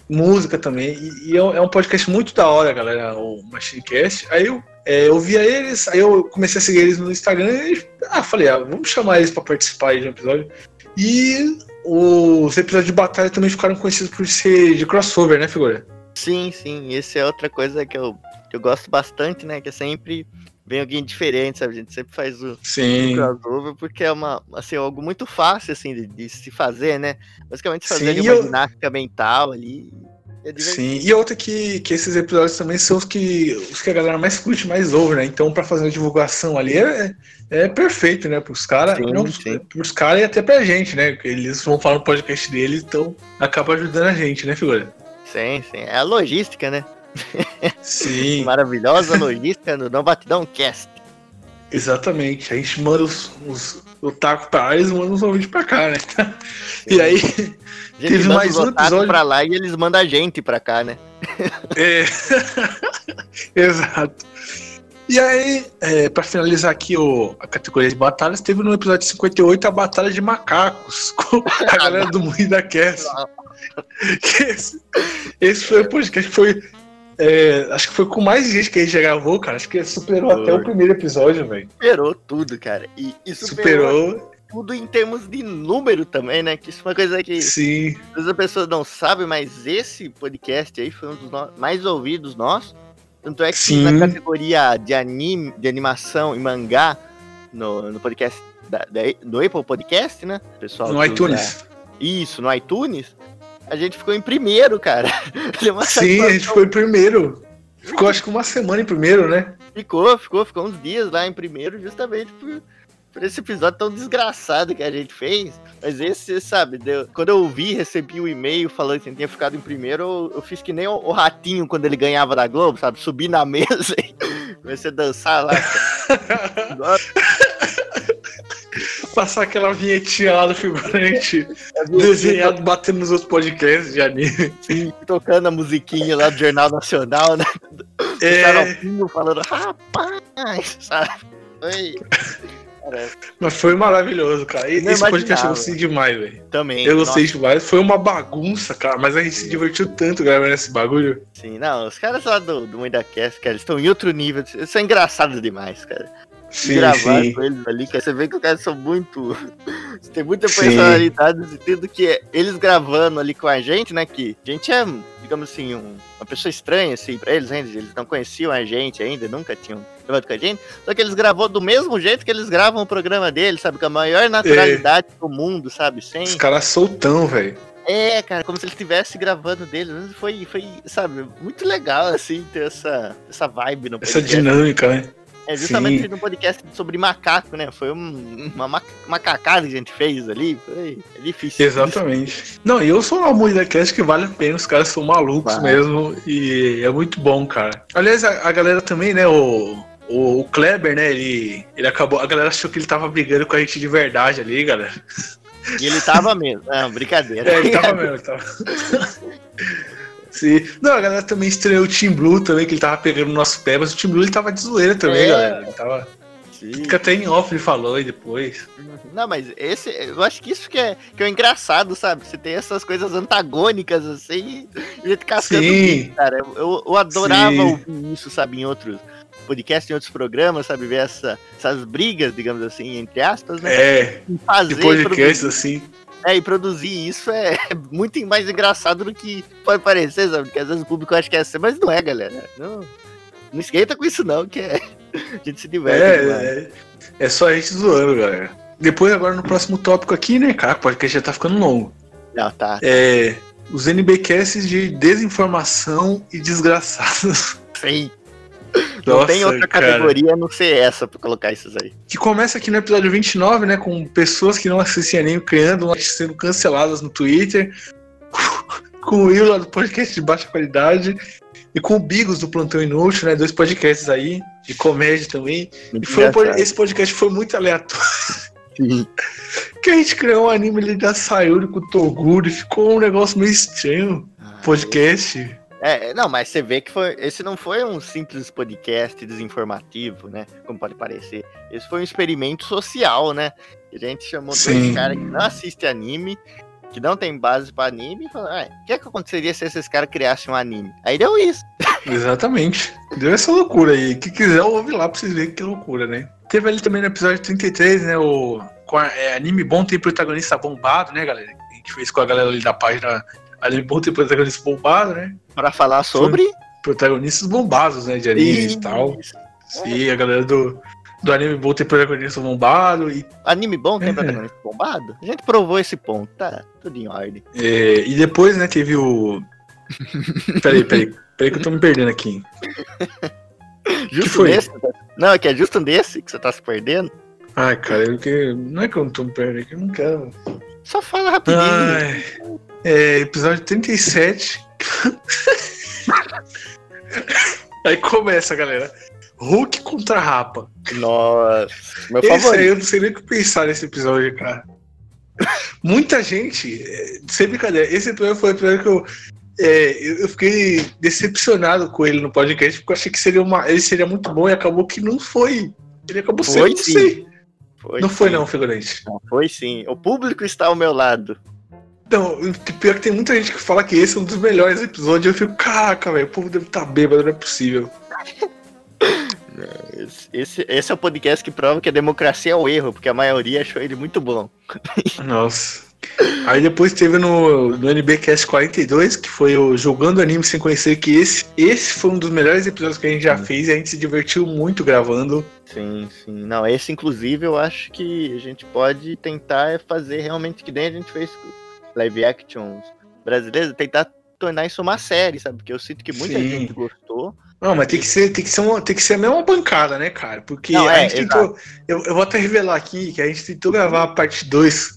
música também. E, e é um é podcast muito da hora, galera, o Machinecast. Aí eu, é, eu via eles, aí eu comecei a seguir eles no Instagram e ah, falei, ah, vamos chamar eles pra participar aí de um episódio. E os episódios de batalha também ficaram conhecidos por ser de crossover, né, figura?
Sim, sim. Esse é outra coisa que eu, que eu gosto bastante, né? Que é sempre vem alguém diferente, sabe? A gente sempre faz o
Sim.
crossover porque é uma, assim, algo muito fácil, assim, de, de se fazer, né? Basicamente fazer
Sim,
ali uma
eu-
ginástica mental ali. É.
Sim, e outra que, que esses episódios também são os que, os que a galera mais curte, mais ouve, né? Então, pra fazer a divulgação ali é, é perfeito, né? Caras,
sim.
pros caras e até pra gente, né? Eles vão falar no podcast deles, então acaba ajudando a gente, né, figura?
Sim, sim. É a logística, né?
Sim, [LAUGHS]
Maravilhosa logística no Não Batidão Cast.
exatamente. A gente manda os, os, o taco pra lá e eles mandam os ouvintes pra cá, né? [LAUGHS] E aí, Teve mais um episódio.
pra lá e eles mandam a gente pra cá, né?
É. [LAUGHS] Exato. E aí, é, para finalizar aqui o, a categoria de batalhas, teve no episódio 58 a Batalha de Macacos, [LAUGHS] com a galera do Moinho da Cast. [LAUGHS] Esse, esse foi o podcast que foi. é, acho que foi com mais gente que a gente já gravou, cara. Acho que superou
Foi.
até o primeiro episódio, velho.
Superou tudo, cara. E, e superou,
Superou,
tudo em termos de número também, né? Que isso é uma coisa que
sim.
às vezes a pessoa não sabe, mas esse podcast aí foi um dos mais ouvidos nossos. Tanto é que
Sim.
na categoria de anime, de animação e mangá, no, no podcast da, da- do Apple Podcast, né? Pessoal
No iTunes.
Isso, no iTunes. A gente ficou em primeiro, cara. [LAUGHS]
Sim, a gente foi em primeiro. Ficou acho que uma semana em primeiro, né?
Ficou, ficou, ficou uns dias lá em primeiro, justamente por, por esse episódio tão desgraçado que a gente fez. Mas esse, sabe, deu- quando eu ouvi, recebi o e-mail falando que tinha ficado em primeiro, eu, eu fiz que nem o, o ratinho quando ele ganhava da Globo, sabe? Subi na [LAUGHS] mesa e comecei a dançar lá. [LAUGHS]
Passar aquela vinhetinha lá do figurante desenhado batendo nos outros podcasts de anime.
Tocando a musiquinha lá do Jornal Nacional, né? O
É,
xaropinho falando, rapaz, sabe? Foi.
Mas foi maravilhoso, cara. E esse podcast eu gostei demais, velho.
também.
Eu gostei
nossa,
demais. Foi uma bagunça, cara, mas a gente se divertiu tanto gravando esse bagulho.
Sim, não, os caras lá do, do Muita Cast, cara, eles estão em outro nível. Eles são engraçados demais, cara.
Sim,
gravar
sim.
com eles ali, você vê que os caras são muito. [LAUGHS] tem muita
Sim.
personalidade no sentido que eles gravando ali com a gente, né? Que a gente é, digamos assim, um- uma pessoa estranha, assim, pra eles ainda. Eles não conheciam a gente ainda, nunca tinham gravado com a gente. Só que eles gravou do mesmo jeito que eles gravam o programa deles, sabe? Com a maior naturalidade do mundo, sabe? Sem.
Os caras soltão, velho.
É, cara, como se eles estivessem gravando deles. Foi, foi, sabe, muito legal, assim, ter essa, essa vibe no
Essa
podcast.
dinâmica, né?
É justamente
Sim.
no podcast sobre macaco, né? Foi um- uma ma- macacada que a gente fez ali. Foi é difícil.
Exatamente. Não, e eu sou uma cast que vale a pena, os caras são malucos mesmo. E é muito bom, cara. Aliás, a, a galera também, né, o. O, o Kleber, né, ele, ele acabou. A galera achou que ele tava brigando com a gente de verdade ali, galera.
E ele tava mesmo. Não, brincadeira.
É, ele tava mesmo, ele tava. Sim. Não, a galera também estreou o Team Blue também, que ele tava pegando o nosso pé, mas o Team Blue ele tava de zoeira também,
É.
galera. Ele tava.
Sim.
Fica até em off, ele falou e depois.
Não, mas esse, eu acho que isso que é, que é engraçado, sabe? Você tem essas coisas antagônicas, assim, e a gente cascando
Sim.
bico, cara. Eu, eu adorava
Sim.
ouvir isso, sabe, em outros podcasts, em outros programas, sabe? Ver essa, essas brigas, digamos assim, entre aspas, né?
É,
E fazer,
de podcast, assim.
É, e produzir isso é [LAUGHS] muito mais engraçado do que pode parecer, sabe? Porque às vezes o público acha que é assim, mas não é, galera. Não, não esquenta com isso, não, que é. [LAUGHS] A gente se diverte.
É, é, é só a gente zoando, galera. Depois, agora no próximo tópico aqui, né, cara? O podcast já tá ficando longo.
Não, tá.
É. Os NBcasts de desinformação e desgraçados.
Sim. Não
Nossa,
tem outra
cara.
categoria a não ser essa pra colocar esses aí.
Que começa aqui no episódio 29, né? Com pessoas que não assistem anime criando, sendo canceladas no Twitter. [LAUGHS] Com o Will lá do podcast de baixa qualidade. E com o Bigos do Plantão Inútil, né? Dois podcasts aí, de comédia também. E foi um esse podcast foi muito aleatório.
Sim. [LAUGHS]
Que a gente criou um anime ali da Sayuri com o Toguro e ficou um negócio meio estranho. Podcast.
É, não, mas você vê que foi, esse não foi um simples podcast desinformativo, né? Como pode parecer. Esse foi um experimento social, né? A gente chamou
Sim.
dois caras que não assistem anime, que não tem base pra anime, e falou: ah, o que, é que aconteceria se esses caras criassem um anime? Aí deu isso. [LAUGHS]
Exatamente. Deu essa loucura aí. Quem quiser, ouve lá pra vocês verem que loucura, né? Teve ali também no episódio 33, né? O é, anime bom tem protagonista bombado, né, galera? A gente fez com a galera ali da página Anime bom tem protagonista bombado, né?
Pra falar sobre.
Protagonistas bombados, né? De animes e tal. Sim, a galera do, do anime bom tem protagonista bombado. E,
Anime bom tem
É.
protagonista bombado? A gente provou esse ponto, tá tudo em ordem.
é, e depois, né, teve o, [LAUGHS] Peraí, peraí. Peraí que eu tô me perdendo aqui.
Justo
foi?
nesse? Não, é que é justo nesse que você tá se perdendo.
Ai, cara, eu que... não é que eu não tô me perdendo, é que eu não quero.
Só fala rapidinho.
Ai, é, episódio 37. [LAUGHS] Aí começa, galera. Hulk contra Rapa.
Nossa, meu
Esse aí
favorito.
eu não sei nem o que pensar nesse episódio, cara. Muita gente, é, sem brincadeira, esse episódio foi o episódio que eu, é, eu, fiquei decepcionado com ele no podcast, porque eu achei que seria uma, ele seria muito bom e acabou que não foi. Ele acabou sendo,
Foi
não
sim.
sei.
Foi
não foi
sim.
não, figurante.
Não, Foi sim. O público está ao meu lado.
Então, pior que tem muita gente que fala que esse é um dos melhores episódios. Eu fico, caraca, velho, o povo deve estar bêbado, não é possível.
Esse, esse, esse é o podcast que prova que a democracia é o erro, porque a maioria achou ele muito bom. [LAUGHS]
Nossa. Aí depois teve no, no NBcast 42, que foi o Jogando Anime Sem Conhecer, que esse, esse foi um dos melhores episódios que a gente já fez e a gente se divertiu muito gravando.
Sim, sim. Não, esse inclusive eu acho que a gente pode tentar é fazer realmente que nem a gente fez live actions brasileiros, tentar tornar isso uma série, sabe? Porque eu sinto que muita
Sim.
gente gostou.
Não, mas tem que ser, tem que ser, uma, tem que ser a mesma bancada, né, cara? Porque
Não,
a
é,
gente tentou. Eu, eu vou até revelar aqui que a gente tentou gravar a parte 2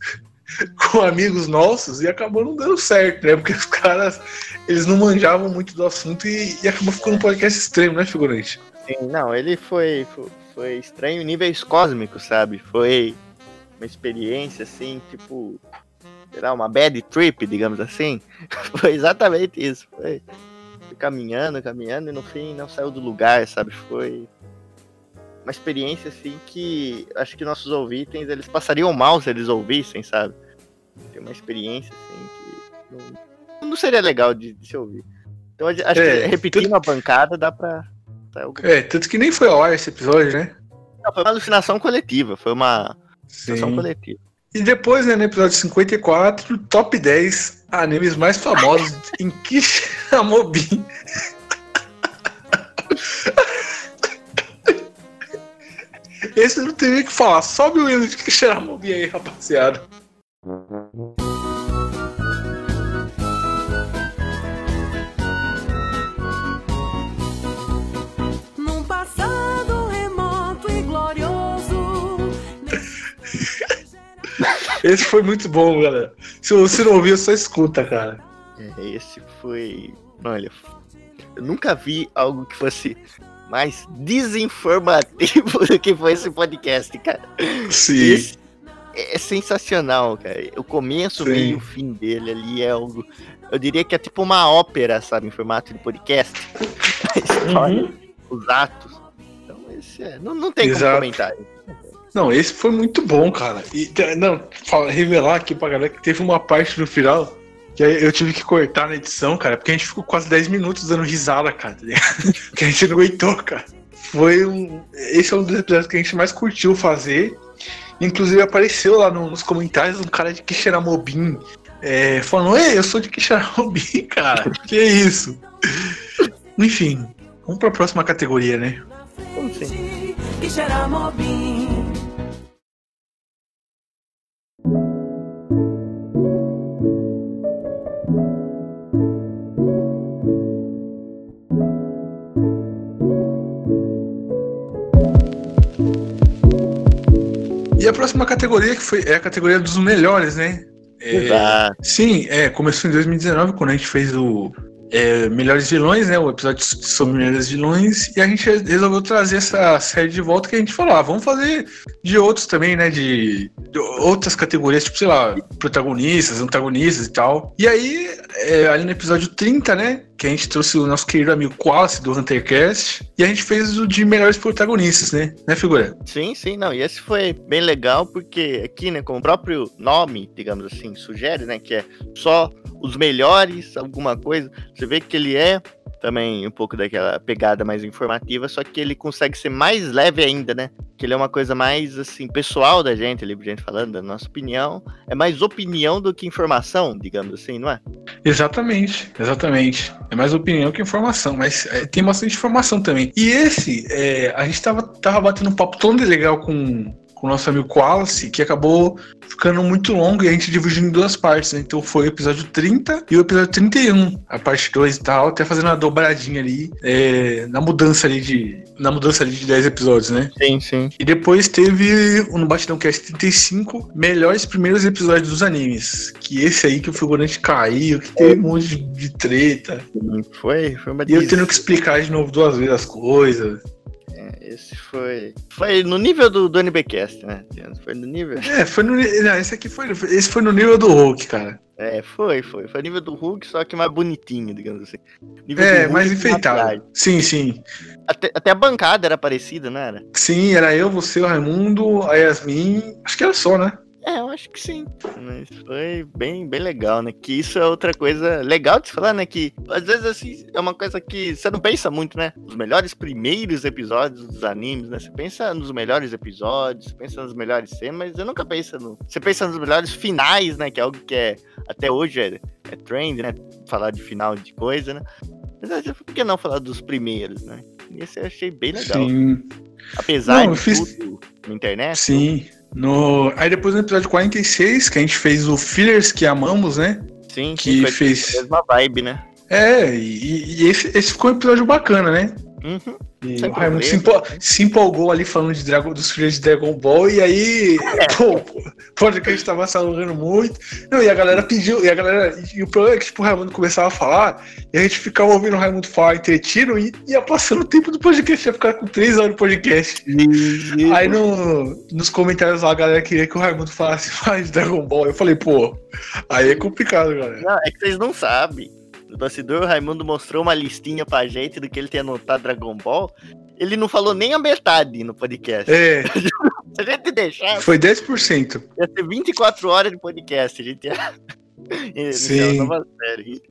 [LAUGHS] com amigos nossos e acabou não dando certo, né? Porque os caras, eles não manjavam muito do assunto e, e acabou ficando um podcast extremo, né, figurante?
Sim, não, ele foi, foi, foi estranho em níveis cósmicos, sabe? Foi uma experiência assim, tipo, sei lá, uma bad trip, digamos assim. [LAUGHS] Foi exatamente isso. Foi, foi caminhando, caminhando e no fim não saiu do lugar, sabe? Foi uma experiência assim que acho que nossos ouvintes eles passariam mal se eles ouvissem, sabe? Tem uma experiência assim que não, não seria legal de, de se ouvir. Então acho
É,
que repetindo
tudo-
a bancada dá pra.
É, tanto que nem foi ao ar esse episódio, né?
Não, foi uma alucinação coletiva, foi uma alucinação coletiva.
E depois, né, no episódio 54, top 10 animes mais famosos [LAUGHS] em Kishamobin. Esse não tem nem o que falar. Sobe o hino de Kishamobin aí, rapaziada. Esse foi muito bom, galera. Se você não ouviu, só escuta, cara.
É, Esse foi. Olha, eu nunca vi algo que fosse mais desinformativo [LAUGHS] do que foi esse podcast, cara.
Sim.
Esse é sensacional, cara. O começo,
Sim.
meio e o fim dele ali é algo. Eu diria que é tipo uma ópera, sabe, em formato de podcast. [LAUGHS] A história,
Uhum.
os atos. Então, esse é. Não, não tem como
Exato.
comentar.
Não, esse foi muito bom, cara. E te- não, revelar aqui pra galera que teve uma parte no final que eu tive que cortar na edição, cara, porque a gente ficou quase 10 minutos dando risada, cara, tá ligado? [LAUGHS] que a gente não aguentou, cara. Foi um. Esse é um dos episódios que a gente mais curtiu fazer. Inclusive apareceu lá no- nos comentários um cara de Kishiramobim é, falando, ei, eu sou de Kishiramobim, [LAUGHS] cara. que isso? [LAUGHS] Enfim, vamos pra próxima categoria, né?
Como assim?
Que
E a próxima categoria que foi é a categoria dos melhores, né? É, sim, é, começou em 2019 quando a gente fez o é, Melhores Vilões, né? O episódio sobre Melhores Vilões, e a gente resolveu trazer essa série de volta que a gente falou, ah, vamos fazer de outros também, né? De, de outras categorias, tipo, sei lá, protagonistas, antagonistas e tal. E aí, é, ali no episódio 30, né? Que a gente trouxe o nosso querido amigo Qualis do Huntercast, e a gente fez o de melhores protagonistas, né? Né, figura?
Sim, sim, não. E esse foi bem legal porque aqui, né, como o próprio nome, digamos assim, sugere, né, que é só os melhores, alguma coisa. Você vê que ele é também um pouco daquela pegada mais informativa, só que ele consegue ser mais leve ainda, né? Que ele é uma coisa mais assim pessoal da gente, ali, gente falando da nossa opinião, é mais opinião do que informação, digamos assim, não é?
Exatamente, exatamente. É mais opinião que informação, mas é, tem bastante informação também. E esse, é, a gente tava, tava batendo um papo tão legal com, com o nosso amigo Wallace, que acabou ficando muito longo e a gente dividiu em duas partes, né? Então foi o episódio 30 e o episódio 31, a parte 2 e tal, até fazendo uma dobradinha ali, é, na mudança ali de. Na mudança ali de 10 episódios, né?
Sim, sim.
E depois teve o No Batidão Cast 35, melhores primeiros episódios dos animes. Que esse aí que o figurante caiu, que teve um monte de, treta.
Foi, foi uma
E eu tendo que explicar de novo duas vezes as coisas.
Esse foi. Foi no nível do, do NBcast, né? Foi no nível.
É, foi no. Não, esse aqui foi. Esse foi no nível do Hulk, cara.
É, foi, foi. Foi nível do Hulk, só que mais bonitinho, digamos assim. Nível
É,
Hulk
mais enfeitado. Sim, sim.
Até, até a bancada era parecida, não era?
Sim, era eu, você, o Raimundo, a Yasmin. Acho que era só, né?
É, eu acho que sim. Mas foi bem, bem legal, né? Que isso é outra coisa legal de se falar, né? Que às vezes assim é uma coisa que você não pensa muito, né? Os melhores primeiros episódios dos animes, né? Você pensa nos melhores episódios, você pensa nas melhores cenas, mas você nunca pensa no. Você pensa nos melhores finais, né? Que é algo que é até hoje é, é trend, né? Falar de final de coisa, né? Mas às vezes, por que não falar dos primeiros, né? E esse eu achei bem legal.
Sim.
Apesar
Não, eu
de
fiz-
tudo na internet.
Sim. No... Aí depois no episódio 46, que a gente fez o Fillers que amamos, né?
Sim,
Que fez-
a mesma vibe, né?
É, e, e esse, esse ficou um episódio bacana, né?
Uhum.
E
Sem
o Raimundo se, se empolgou ali falando de Dragon, dos filhos de Dragon Ball, e aí, pô, pode que a gente tava salvando muito. Não, e a galera pediu, e a galera. E o problema é que tipo, o Raimundo começava a falar, e a gente ficava ouvindo o Raimundo falar entretido e ia passando o tempo do podcast, ia ficar com três horas de podcast. Aí no, nos comentários lá a galera queria que o Raimundo falasse [LAUGHS] mais de Dragon Ball. Eu falei, pô, aí é complicado, galera.
Não, é que vocês não sabem. No bastidor, o Raimundo mostrou uma listinha pra gente do que ele tinha anotado Dragon Ball. Ele não falou nem a metade no podcast.
É,
Se [LAUGHS] a gente deixar,
foi 10%.
ia ser 24 horas de podcast. A gente ia. [LAUGHS]
Sim.
nova série.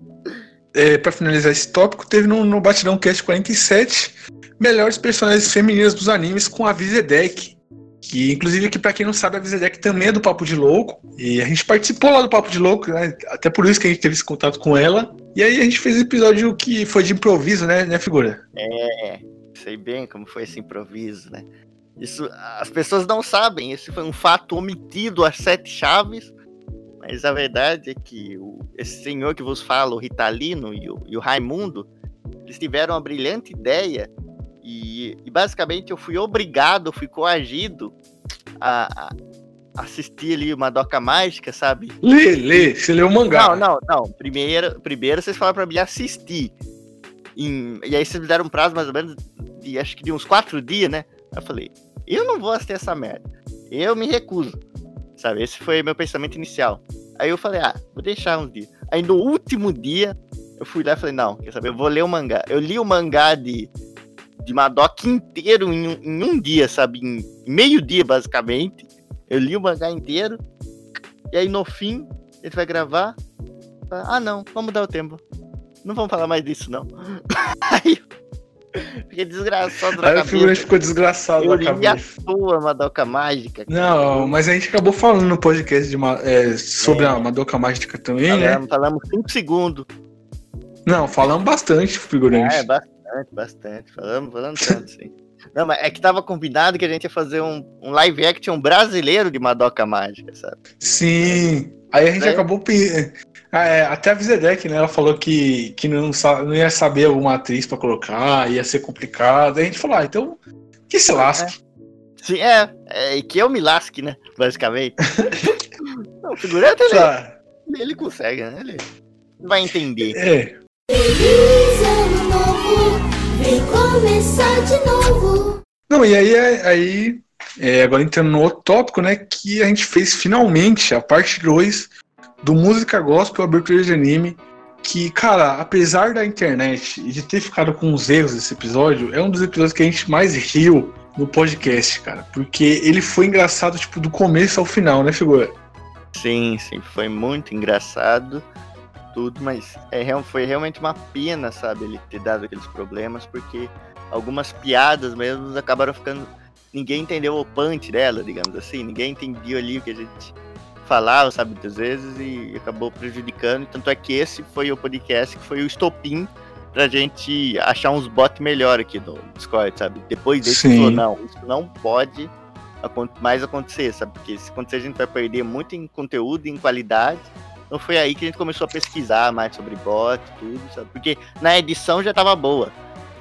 é, para finalizar esse tópico, teve no, no Batidão Cast 47 melhores personagens femininas dos animes com a Vizedek. Que, inclusive, que pra quem não sabe, a Vizedek também é do Papo de Louco. E a gente participou lá do Papo de Louco, né? Até por isso que a gente teve esse contato com ela. E aí a gente fez episódio que foi de improviso, né, né, figura?
É, sei bem como foi esse improviso, né? Isso, as pessoas não sabem, esse foi um fato omitido às sete chaves, mas a verdade é que o- esse senhor que vos fala, o Ritalino e o, e o Raimundo, eles tiveram uma brilhante ideia e, e basicamente eu fui obrigado, fui coagido a, a assistir ali uma doca mágica, sabe?
Lê, lê, você leu o mangá.
Não, não, não. Primeiro, primeiro vocês falaram pra me assistir. Em- e aí vocês me deram um prazo mais ou menos de acho que de uns quatro dias, né? Eu falei, eu não vou assistir essa merda. Eu me recuso. Sabe? Esse foi meu pensamento inicial. Aí eu falei, ah, vou deixar uns dias. Aí no último dia, eu fui lá e falei, não, quer saber? Eu vou ler o mangá. Eu li o mangá de, de Madoka inteiro em um, em um dia, sabe? Em, meio dia, basicamente. Eu li o mangá inteiro. E aí no fim, ele vai gravar. Ah, não, vamos dar o tempo. Não vamos falar mais disso, não. [LAUGHS] Aí fiquei desgraçado na
Aí o figurante ficou desgraçado
Eu
na
li a sua Madoka Mágica.
Não, mas a gente acabou falando no podcast de é, sobre
É.
a Madoka Mágica também, né?
Falamos, falamos 5 segundos.
Não, falamos bastante, figurante.
É, bastante, bastante. Falamos, falamos tanto, sim. Não, mas é que tava combinado que a gente ia fazer um, um live action brasileiro de Madoka Mágica, sabe?
Sim. Aí a gente
É.
acabou. Ah, é, até a Vizedek, né? Ela falou que, que não, não ia saber alguma atriz pra colocar, ia ser complicado. Aí a gente falou, ah, então. Que se lasque.
Sim, é, é. E que eu me lasque, né? Basicamente. [LAUGHS] Não, o figurante, ele,
Tá.
ele consegue, né? Ele vai entender.
É.
Novo, vem começar de novo.
Não, e aí, aí é, agora entrando no outro tópico, né? Que a gente fez finalmente a parte 2 do Música Gospel Abertura de Anime. Que, cara, apesar da internet e de ter ficado com os erros desse episódio, é um dos episódios que a gente mais riu no podcast, cara. Porque ele foi engraçado, tipo, do começo ao final, né, figura?
Sim, sim, foi muito engraçado tudo, mas é, foi realmente uma pena, sabe, ele ter dado aqueles problemas, porque algumas piadas mesmo acabaram ficando. Ninguém entendeu o punch dela, digamos assim, ninguém entendia ali o que a gente falava, sabe, muitas vezes, e acabou prejudicando. Tanto é que esse foi o podcast que foi o estopim pra gente achar uns bots melhor aqui no Discord, sabe? Depois desse falou, não, isso não pode mais acontecer, sabe? Porque se acontecer, a gente vai perder muito em conteúdo, em qualidade. Então foi aí que a gente começou a pesquisar mais sobre bot, tudo, sabe? Porque na edição já tava boa.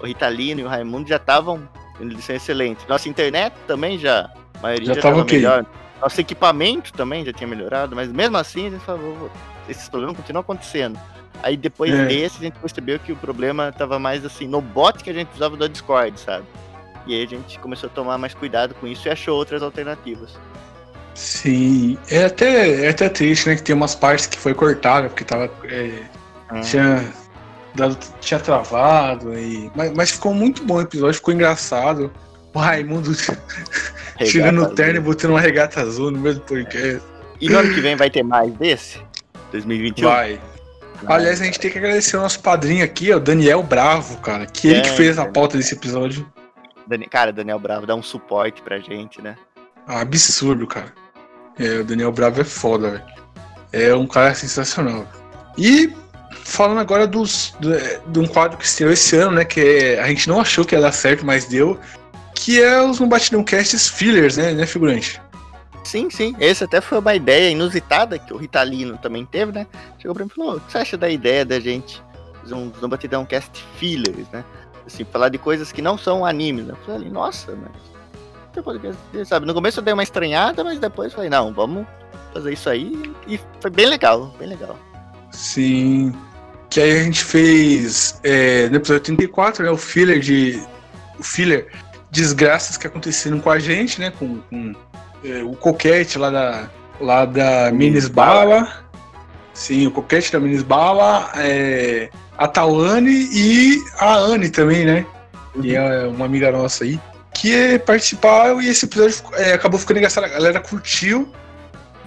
O Ritalino e o Raimundo já estavam em edição excelente. Nossa internet também já, a maioria
Já
já,
tava
tava
ok.
melhor. Nosso equipamento também já tinha melhorado, mas mesmo assim a gente falou, esses problemas continuam acontecendo. Aí depois
É.
desse a gente percebeu que o problema tava mais assim no bot que a gente usava do Discord, sabe? E aí a gente começou a tomar mais cuidado com isso e achou outras alternativas.
Sim, é até, é até triste, né? Que tem umas partes que foi cortada, porque tava. é, tinha, dado, tinha travado. E, mas, mas ficou muito bom o episódio, ficou engraçado. O Raimundo [LAUGHS] tirando o terno e botando uma regata azul no meio do podcast.
E no ano que vem vai ter mais desse? 2021?
Vai. Aliás, a gente tem que agradecer o nosso padrinho aqui, o Daniel Bravo, cara. Que ele que
É,
fez a pauta desse episódio.
Cara, Daniel Bravo dá um suporte pra gente, né?
Ah, absurdo, cara. É, o Daniel Bravo é foda. É um cara sensacional. E falando agora dos, do, é, de um quadro que estreou esse ano, né? Que é- a gente não achou que ia dar certo, mas deu. Que é os No Batidão Casts Fillers, né, né, figurante?
Sim, sim. Esse até foi uma ideia inusitada que o Ritalino também teve, né? Chegou pra mim e falou: o que você acha da ideia da gente fazer um no Batidão Cast Fillers, né? Assim, falar de coisas que não são animes. né? Eu falei, nossa, mas. Podcast Sabe? No começo eu dei uma estranhada, mas depois falei, não, vamos fazer isso aí. E foi bem legal, bem legal.
Sim. Que aí a gente fez é, no episódio 34, né? O filler de. O filler desgraças que aconteceram com a gente, né? Com, com, é, o coquete lá da. Lá da Minis Bala. Sim, o coquete da Minis Bala, é, a Tawane e a Anne também, né? Que é uma amiga nossa aí. Que participaram e esse episódio é, acabou ficando engraçado. A galera curtiu,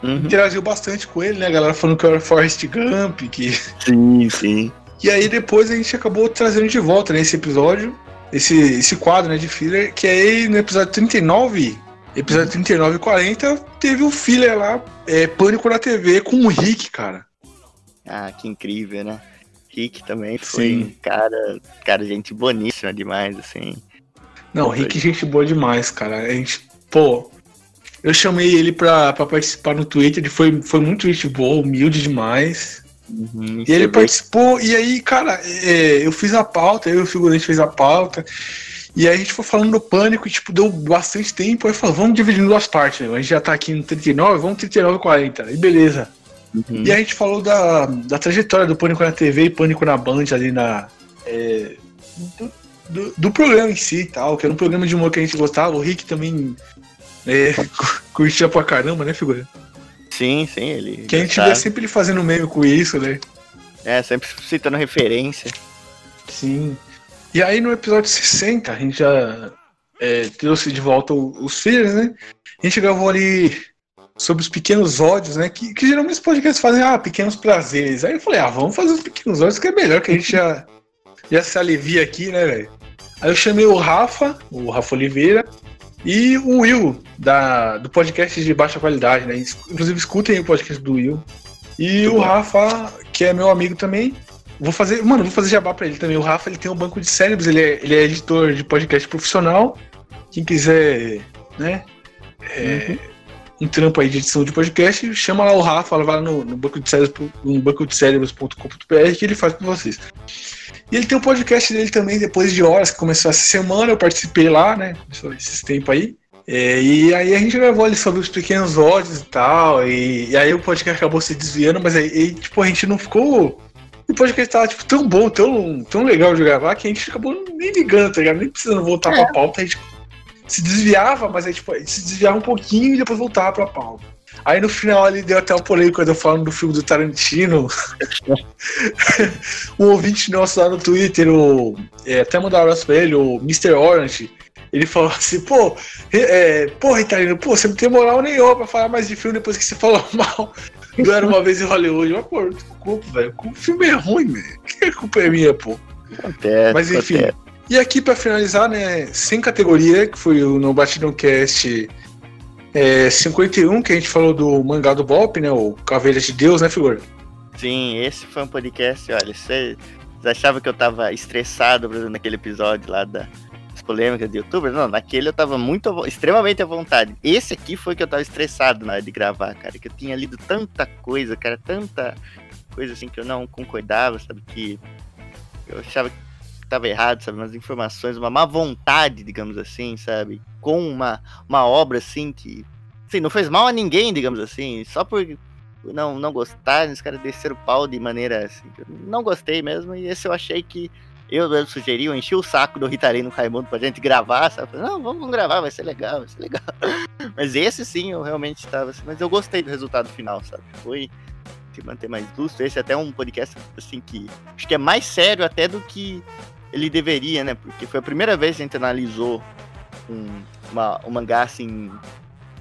Uhum.
interagiu bastante com ele, né? A galera falando que eu era Forrest Gump, que
Sim, sim. [LAUGHS]
e aí depois a gente acabou trazendo de volta nesse episódio, esse, esse quadro né, de filler, que aí no episódio 39, episódio 39 e 40, teve o filler lá, é, Pânico na TV com o Rick, cara.
Ah, que incrível, né? Rick também foi
Sim.
um cara, cara, gente boníssima demais, assim.
Não, Rick é gente boa demais, cara. A gente, pô, eu chamei ele pra, pra participar no Twitter, ele foi, foi muito gente boa, humilde demais.
Uhum,
E ele
vê
participou, e aí, cara, é, eu fiz a pauta, eu e o figurante fez a pauta, e aí a gente foi falando do pânico e, tipo, deu bastante tempo, aí falou, vamos dividir em duas partes, meu. a gente já tá aqui no 39, vamos 39 e 40, e beleza.
Uhum.
E a gente falou da, da trajetória do Pânico na TV e Pânico na Band ali na... é, do, do- do programa em si e tal, que era um programa de humor que a gente gostava, o Rick também é, [LAUGHS] curtia pra caramba, né, figura?
Sim, sim, ele.
Que a gente
já
vê sempre ele fazendo meme com isso, né?
É, sempre citando referência.
Sim. E aí no episódio 60, a gente já é, trouxe de volta o- os filhos, né? A gente gravou ali sobre os pequenos ódios, né? Que, que geralmente os podcasts fazem, ah, pequenos prazeres. Aí eu falei, ah, vamos fazer os pequenos ódios, que é melhor, que a gente já, já se alivia aqui, né, velho? Aí eu chamei o Rafa, o Rafa Oliveira, e o Will, da, do podcast de baixa qualidade, né? Inclusive, escutem o podcast do Will. E o Rafa, que é meu amigo também, Vou fazer, mano, vou fazer jabá pra ele também. O Rafa, ele tem um banco de cérebros, ele é, ele é editor de podcast profissional. Quem quiser, né, é, um trampo aí de edição de podcast, chama lá o Rafa, vai lá no, no banco de cérebros, no banco de cérebros.com.br que ele faz pra vocês. E ele tem um podcast dele também, depois de horas, que começou essa semana, eu participei lá, né, esses tempos aí. É, e aí a gente gravou ali sobre os pequenos ódios e tal, e, e aí o podcast acabou se desviando, mas aí, e, tipo, a gente não ficou o podcast tava, tipo, tão bom, tão, tão legal de gravar, que a gente acabou nem ligando, tá ligado? Nem precisando voltar pra pauta, a gente se desviava, mas aí, tipo, a gente se desviava um pouquinho e depois voltava pra pauta. Aí no final ali deu até um polêmico quando eu falando do filme do Tarantino. [LAUGHS] um ouvinte nosso lá no Twitter, o, é, até mandar um abraço pra ele, o Mr. Orange, ele falou assim, pô, é, pô, Ritalino, pô, você não tem moral nenhuma pra falar mais de filme depois que você falou [LAUGHS] mal do Era Uma Vez em Hollywood. Mas, pô, desculpa, velho, o filme é ruim, velho. Que a culpa é minha, pô?
Acontece,
Mas enfim.
acontece.
E aqui pra finalizar, né, sem categoria, que foi o No Batidão Cast é, 51, que a gente falou do mangá do Bop, né, o Caveiras de Deus, né, figura?
Sim, esse foi um podcast, olha, vocês achavam que eu tava estressado por exemplo, naquele episódio lá da as polêmicas de youtubers. Não, naquele eu tava muito, extremamente à vontade. Esse aqui foi que eu tava estressado na hora de gravar, cara. Que eu tinha lido tanta coisa, cara, tanta coisa assim que eu não concordava, sabe? Que eu achava que tava errado, sabe? Umas informações, uma má vontade, digamos assim, sabe? Com uma, uma obra assim que. Assim, não fez mal a ninguém, digamos assim. Só por não, não gostar, os caras desceram o pau de maneira assim. eu Não gostei mesmo, e esse eu achei que. Eu mesmo sugeri, eu enchi o saco do Ritarei no Raimundo pra gente gravar, sabe? Não, vamos gravar, vai ser legal, vai ser legal. [LAUGHS] Mas esse sim, eu realmente estava assim, mas eu gostei do resultado final, sabe? Foi manter mais lúcido. Esse é até um podcast, assim, que acho que é mais sério até do que ele deveria, né? Porque foi a primeira vez que a gente analisou um, uma, um mangá, assim,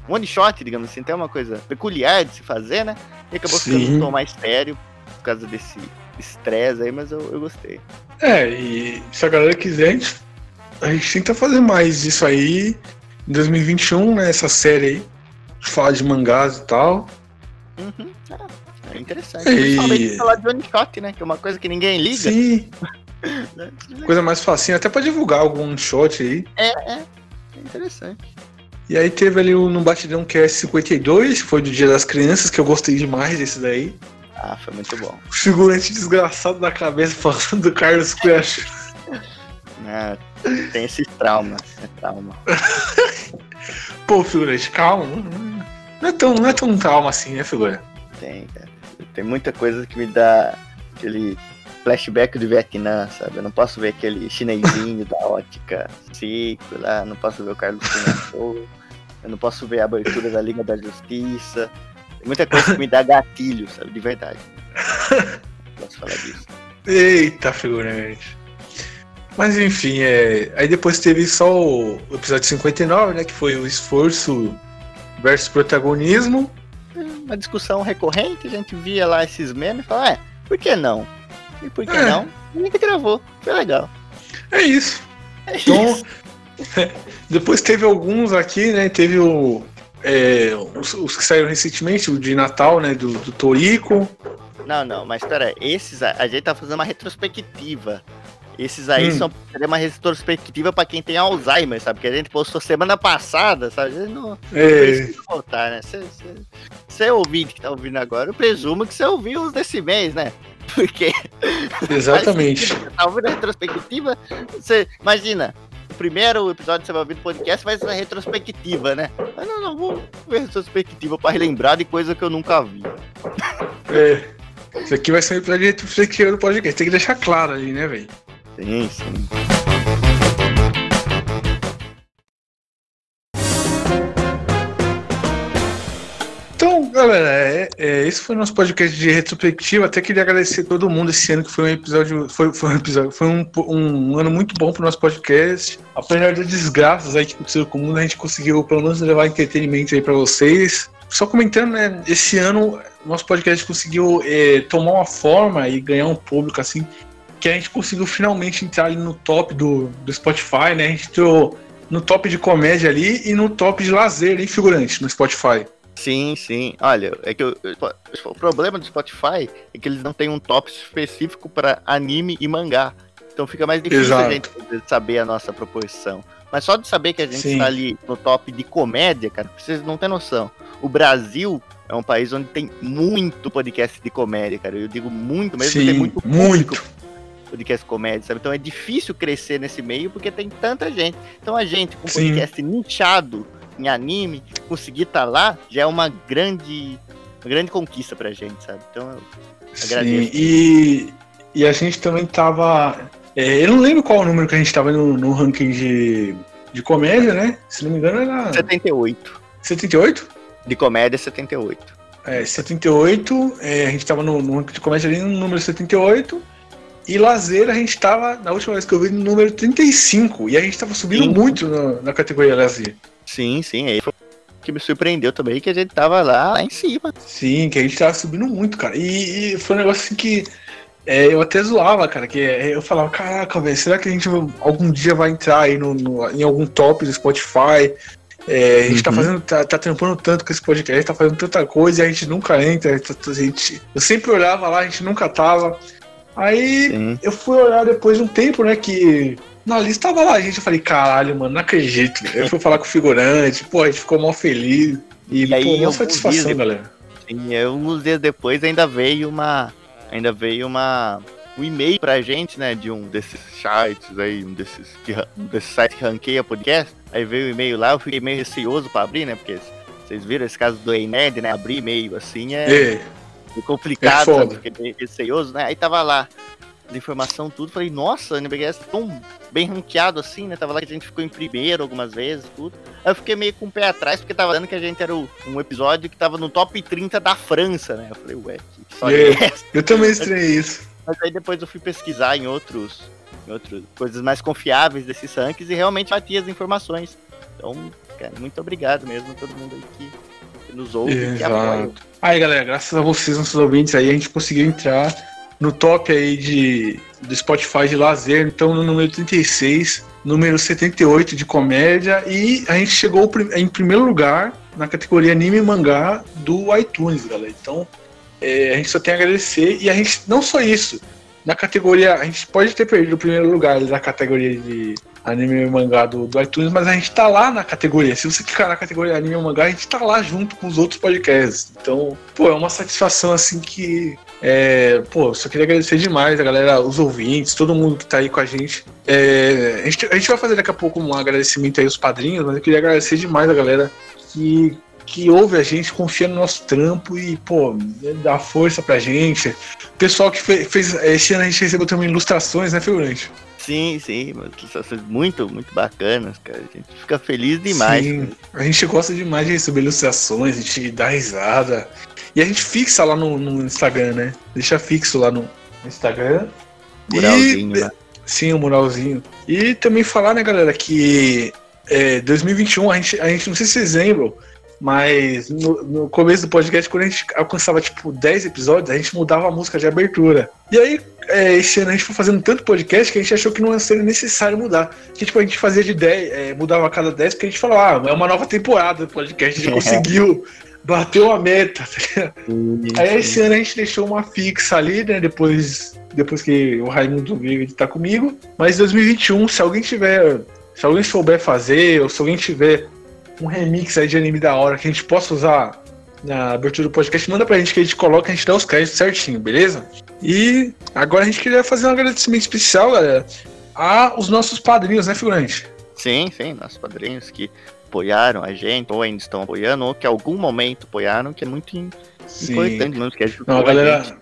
um one shot, digamos assim, até uma coisa peculiar de se fazer, né? E acabou ficando
Sim.
um tom mais sério por causa desse estresse aí, mas eu, eu gostei.
É, e se a galera quiser, a gente, a gente tenta fazer mais isso aí em 2021, né? Essa série aí. Falar de mangás e tal.
Uhum, é, é interessante.
E-
Principalmente falar de one shot, né? Que é uma coisa que ninguém liga.
Sim? Coisa mais facinha, até pra divulgar algum shot aí.
É, é. É interessante.
E aí teve ali o No Batidão Cast 52, que foi do Dia das Crianças, que eu gostei demais desse daí.
Ah, foi muito bom.
O figurante desgraçado da cabeça falando do Carlos Crash.
Ah, [LAUGHS] tem esses traumas. É trauma. [LAUGHS]
Pô, figurante, calma. Não é tão, não é tão trauma assim, né, figurante?
Tem, cara. Tem muita coisa que me dá aquele flashback do Vietnã, sabe? Eu não posso ver aquele chinesinho da ótica Cico lá, não posso ver o Carlos Pinto, eu não posso ver a abertura da Liga da Justiça. Tem muita coisa que me dá gatilho, sabe? De verdade. Não posso falar disso.
Eita, figurante. Mas enfim, é... aí depois teve só o episódio 59, né? Que foi o esforço versus protagonismo.
Uma discussão recorrente, a gente via lá esses memes e falava, é, por que não? E por que
É.
não? A gente gravou. Foi legal.
É isso.
É
Então,
isso. [LAUGHS]
depois teve alguns aqui, né? Teve o. é, os, os que saíram recentemente, o de Natal, né? Do, do Torico.
Não, não, mas pera, esses a, a gente tá fazendo uma retrospectiva. Esses aí
Hum.
são uma retrospectiva pra quem tem Alzheimer, sabe? Que a gente postou semana passada, sabe? Não
É,
precisa voltar, né? Você é ouvinte que tá ouvindo agora, eu presumo que você ouviu os desse mês, né? [LAUGHS] Porque
exatamente.
Você tá ouvindo a retrospectiva, você imagina. O primeiro episódio que você vai ouvir do podcast vai ser a retrospectiva, né? Mas não, não, vou ver a retrospectiva pra relembrar de coisa que eu nunca vi.
É. Isso aqui vai ser um episódio de retrospectiva do podcast. Tem que deixar claro ali, né, velho?
Sim.
Então, galera, é, é, esse foi o nosso podcast de retrospectiva. Até queria agradecer a todo mundo esse ano, que foi um episódio. Foi, foi um episódio. Foi um, um ano muito bom pro nosso podcast. Apesar das desgraças aí que aconteceram com o mundo, a gente conseguiu pelo menos levar entretenimento aí pra vocês. Só comentando, né? Esse ano, nosso podcast conseguiu é, tomar uma forma e ganhar um público assim. Que a gente conseguiu finalmente entrar ali no top do, do Spotify, né? A gente entrou no top de comédia ali e no top de lazer, hein, figurante, no Spotify.
Sim, sim. Olha, é que o, o problema do Spotify é que eles não têm um top específico para anime e mangá. Então fica mais difícil
Exato.
a gente saber a nossa proporção. Mas só de saber que a gente
Sim.
está ali no top de comédia, cara, vocês não têm noção. O Brasil é um país onde tem muito podcast de comédia, cara. Eu digo muito mesmo, tem
Sim,
muito
muito.
público podcast comédia, sabe? Então é difícil crescer nesse meio porque tem tanta gente. Então a gente com
Sim.
podcast nichado em anime, conseguir estar lá já é uma grande, uma grande conquista pra gente, sabe? Então eu
Sim,
agradeço.
e, e a gente também tava. é, eu não lembro qual o número que a gente tava no, no ranking de, de comédia, né? Se não me engano, era
78.
78?
De comédia, 78.
É, 78. é, a gente tava no, no ranking de comédia ali no número 78. E lazer a gente tava, na última vez que eu vi, no número 35. E a gente tava subindo
Sim.
muito na, na categoria lazer.
Sim, sim, aí foi o que me surpreendeu também, que a gente tava lá, lá em cima.
Sim, que a gente tava subindo muito, cara. E, e foi um negócio assim que é, eu até zoava, cara. Que é, eu falava, caraca, velho, será que a gente algum dia vai entrar aí no, no- em algum top do Spotify? É, a gente tá
Uhum.
fazendo, tá, tá trampando tanto com esse podcast, tá fazendo tanta coisa e a gente nunca entra. tá- tá- a gente, eu sempre olhava lá, a gente nunca tava. Aí
Sim.
eu fui olhar depois de um tempo, né, que na lista tava lá a gente. Eu falei, caralho, mano, não acredito. Eu fui falar com o figurante, pô, a gente ficou mal feliz. E,
E aí,
pô, uma satisfação,
dias-
galera.
E alguns dias depois ainda veio uma. Ainda veio uma. Um e-mail pra gente, né? De um desses sites aí, um desses, que, um desses sites que ranqueia podcast. Aí veio o e-mail lá, eu fiquei meio receoso pra abrir, né? Porque vocês viram esse caso do Ened, né? Abrir e-mail assim É,
é
complicado,
É
sabe? Fiquei meio receoso, né? Aí tava lá, a informação, tudo. Falei, nossa, o NBGS tão bem ranqueado assim, né? Tava lá que a gente ficou em primeiro algumas vezes, tudo. Aí eu fiquei meio com o pé atrás, porque tava dando que a gente era o- um episódio que tava no top 30 da França, né? Eu falei, ué, que história
E aí?
é essa?
eu também estranhei isso.
Mas aí depois eu fui pesquisar em outros, em outros coisas mais confiáveis desses rankings e realmente batia as informações. Então, cara, muito obrigado mesmo a todo mundo aí que, que nos ouve e que apoia.
Aí, galera, graças a vocês, nossos ouvintes aí, a gente conseguiu entrar no top aí de, do Spotify de lazer, então no número 36, número 78 de comédia, e a gente chegou em primeiro lugar na categoria anime e mangá do iTunes, galera. Então, é, a gente só tem a agradecer, e a gente, não só isso, na categoria, a gente pode ter perdido o primeiro lugar da categoria de anime e mangá do, do iTunes, mas a gente tá lá na categoria. Se você clicar na categoria anime e mangá, a gente tá lá junto com os outros podcasts. Então, pô, é uma satisfação assim que. É, pô, só queria agradecer demais a galera, os ouvintes, todo mundo que tá aí com a gente. É, a, gente a gente vai fazer daqui a pouco um agradecimento aí aos padrinhos, mas eu queria agradecer demais a galera que, que ouve a gente, confia no nosso trampo e, pô, dá força pra gente. Pessoal que fe- fez. Esse ano a gente recebeu também ilustrações, né, figurante?
Sim, sim, ilustrações muito, muito bacanas, cara. A gente fica feliz demais.
Sim, a gente gosta demais de receber ilustrações, a gente dá risada. E a gente fixa lá no, no Instagram, né? Deixa fixo lá no Instagram.
Muralzinho,
e,
né?
Sim, o muralzinho. E também falar, né, galera, que é, 2021, a gente, a gente, não sei se vocês lembram, mas no, no começo do podcast, quando a gente alcançava, tipo, 10 episódios, a gente mudava a música de abertura. E aí, é, esse ano a gente foi fazendo tanto podcast que a gente achou que não ia ser necessário mudar. Que, tipo, a gente fazia de 10, é, mudava a cada 10, porque a gente falou, ah, é uma nova temporada do podcast, a gente conseguiu, bateu a meta, [LAUGHS] tá ligado? Aí esse ano a gente deixou uma fixa ali, né? Depois, depois que o Raimundo veio editar comigo. Mas 2021, se alguém tiver. Se alguém souber fazer, ou se alguém tiver um remix aí de anime da hora que a gente possa usar na abertura do podcast, manda pra gente que a gente coloca, a gente dá os créditos certinho, beleza? E agora a gente queria fazer um agradecimento especial, galera, a os nossos padrinhos, né, figurante?
Sim, sim, nossos padrinhos que apoiaram a gente, ou ainda estão apoiando, ou que em algum momento apoiaram, que é muito im- importante, não esquece
Não, a
gente.
galera.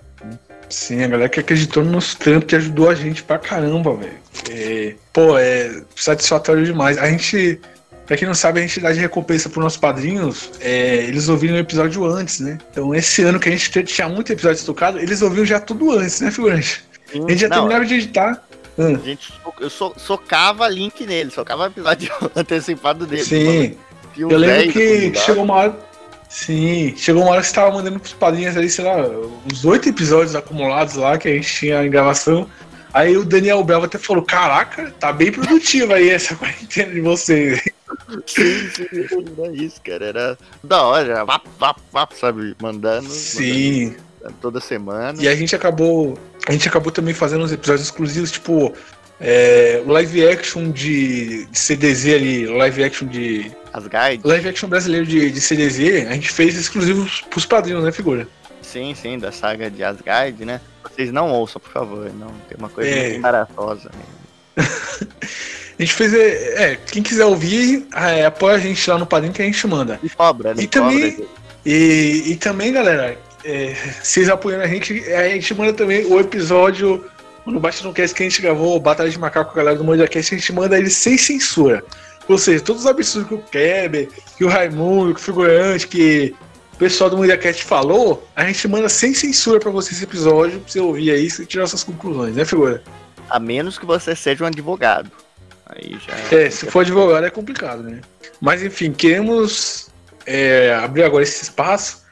Sim, a galera que acreditou no nosso trampo, que ajudou a gente pra caramba, velho. É, pô, é satisfatório demais. A gente, pra quem não sabe, a gente dá de recompensa pros nossos padrinhos, é, eles ouviram o episódio antes, né? Então, esse ano que a gente tinha muito episódio estocado, eles ouviram já tudo antes, né, figurante? A gente já
Não,
terminava de editar. Ah,
a gente, eu so- socava link nele, socava episódio [LAUGHS] antecipado dele.
sim. Eu lembro
10
que chegou uma hora. Sim, chegou uma hora que você tava mandando pros padrinhos ali, sei lá, uns oito episódios acumulados lá que a gente tinha em gravação. Aí o Daniel Belva até falou: Caraca, tá bem produtiva aí essa quarentena de vocês.
Sim, sim, era isso, cara. Era da hora, era vap, vap, vap, sabe? Mandando,
Sim.
mandando toda semana.
E a gente acabou. A gente acabou também fazendo uns episódios exclusivos, tipo. É, o live action de, de CDZ ali, o live action de.
As guides.
Live action brasileiro de, de CDZ, a gente fez exclusivos pros padrinhos, né, figura?
Sim, sim, da saga de Asgard, né? Vocês não ouçam, por favor, não. Tem uma coisa
É.
muito embaraçosa. Né? [LAUGHS]
A gente fez. É, é, quem quiser ouvir, é, apoia a gente lá no padrinho que a gente manda.
E cobra, né?
E também-
Cobra,
E, e também, galera, é, vocês apoiando a gente, a gente manda também o episódio no Batidão Cast que a gente gravou, Batalha de Macaco com a galera do MandaCast, a gente manda ele sem censura. Ou seja, todos os absurdos que o Keber, que o Raimundo, que o figurante, que o pessoal do MandaCast falou, a gente manda sem censura pra você esse episódio, pra você ouvir aí e tirar suas conclusões, né, figura?
A menos que você seja um advogado. Aí já.
É, se for advogado é complicado, né? Mas enfim, queremos é, abrir agora esse espaço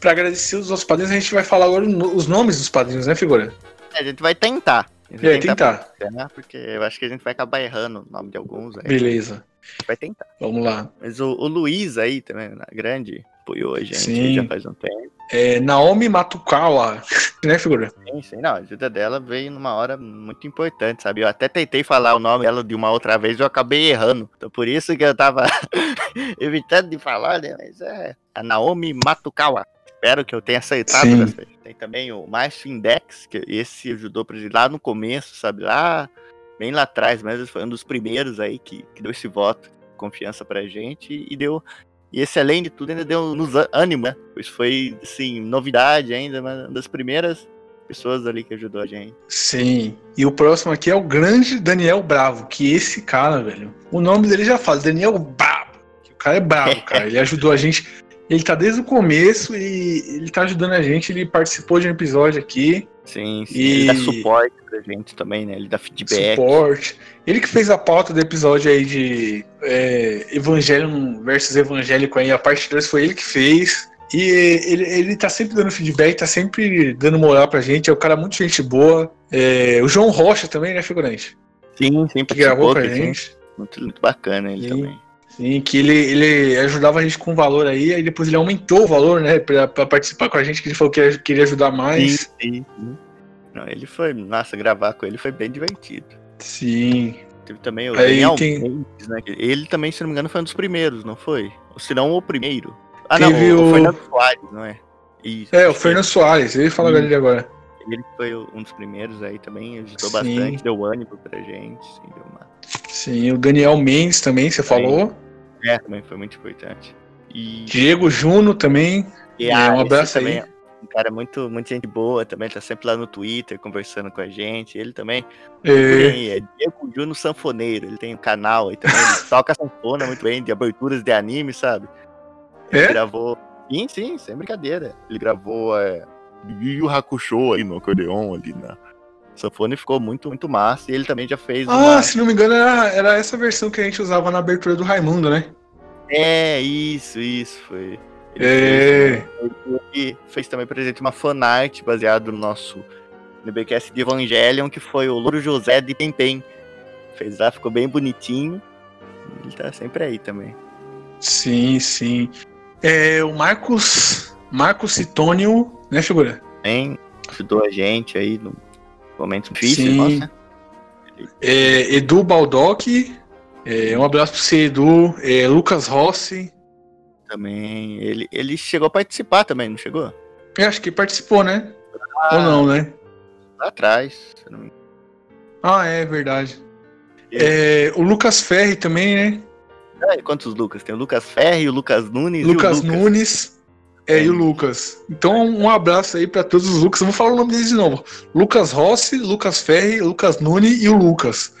para agradecer os nossos padrinhos. A gente vai falar agora os nomes dos padrinhos, né, figura?
A gente vai tentar. Gente
É,
vai
tentar.
né? Porque eu acho que a gente vai acabar errando o nome de alguns. Aí.
Beleza.
A gente vai tentar.
Vamos lá.
Mas o, o Luiz aí também, na grande apoiou a gente
Sim.
já faz um tempo.
É, Naomi Matukawa, [LAUGHS] né, figura?
Sim, sim, não, a ajuda dela veio numa hora muito importante, sabe? Eu até tentei falar o nome dela de uma outra vez e eu acabei errando. Então por isso que eu tava [LAUGHS] evitando de falar, né? Mas é a Naomi Matukawa. Espero que eu tenha acertado
Sim.
dessa vez. Tem também o Márcio Index, que esse ajudou pra gente lá no começo, sabe? Lá, bem lá atrás, mas foi um dos primeiros aí que, que deu esse voto de confiança pra gente e deu. E esse, além de tudo, ainda deu nos ânimo, né? Pois foi, assim, novidade ainda, uma das primeiras pessoas ali que ajudou a gente.
Sim. E o próximo aqui é o grande Daniel Bravo, que esse cara, velho. O nome dele já fala, Daniel Bravo. O cara é bravo, cara. Ele ajudou a gente. Ele tá desde o começo e ele tá ajudando a gente. Ele participou de um episódio aqui.
Sim, sim.
E-
Ele dá suporte pra gente também, né? Ele dá feedback.
Suporte. Ele que fez a pauta do episódio aí de é, Evangelho versus Evangélico aí, a parte 2 foi ele que fez. E ele, ele tá sempre dando feedback, tá sempre dando moral pra gente. É um cara muito gente boa. É, o João Rocha também, né, figurante?
Sim, sim,
Que gravou pra
gente.
gente.
Muito, muito bacana ele
Sim.
também.
Sim, que ele, ele ajudava a gente com valor aí, aí depois ele aumentou o valor, né, pra, pra participar com a gente, que ele falou que queria- ajudar mais.
Sim, sim. Não, ele foi, nossa, gravar com ele foi bem divertido.
Sim.
Teve também o
Aí
Daniel
tem-
Mendes, né? Ele também, se não me engano, foi um dos primeiros, não foi? Ou se não, o primeiro. Ah,
Teve
não, o,
o-
o Fernando Soares, não é? Isso,
É, o
acho que
Fernando Soares, ele fala
Sim.
dele agora.
Ele foi um dos primeiros aí também, ajudou
Sim.
bastante, deu ânimo pra gente. Sim, deu uma...
Sim, o Daniel Mendes também, você falou.
É, também foi muito importante. E,
Diego Juno também.
e
É,
ah,
um abraço
também
aí.
é Um cara muito, muito gente boa também, tá sempre lá no Twitter conversando com a gente. Ele também
É,
é Diego Juno Sanfoneiro, ele tem um canal aí também, ele [LAUGHS] toca sanfona muito bem, de aberturas de anime, sabe? Ele
É?
gravou. Sim, sim, sem brincadeira. Ele gravou é, Yu Yu Hakusho aí no acordeon ali na sanfona e ficou muito, muito massa. E ele também já fez
Ah,
uma.
se não me engano, era, era essa versão que a gente usava na abertura do Raimundo, né?
É, isso, isso, foi. Ele
É.
fez, ele fez também pra gente uma fanart baseado no nosso NBcast de Evangelion, que foi o Louro José de Pempem. Fez lá, ficou bem bonitinho. Ele tá sempre aí também.
Sim, sim. É, o Marcos. Marcos Citônio, né, figura?
Bem, ajudou a gente aí no momento difícil,
Sim.
nossa.
É, Edu Baldock. É, um abraço pro você, Edu. É, Lucas Rossi.
Também. Ele, ele chegou a participar também, não chegou?
Eu acho que participou, né? Ou não, né?
Lá atrás. se eu não me engano.
Ah, é verdade. É, o Lucas Ferri também, né?
Ah, quantos Lucas? Tem o Lucas Ferri, o Lucas Nunes
Lucas
e o Lucas.
Nunes. É, e o Lucas. Então, um abraço aí pra todos os Lucas. Eu vou falar o nome deles de novo: Lucas Rossi, Lucas Ferri, Lucas Nunes e o Lucas.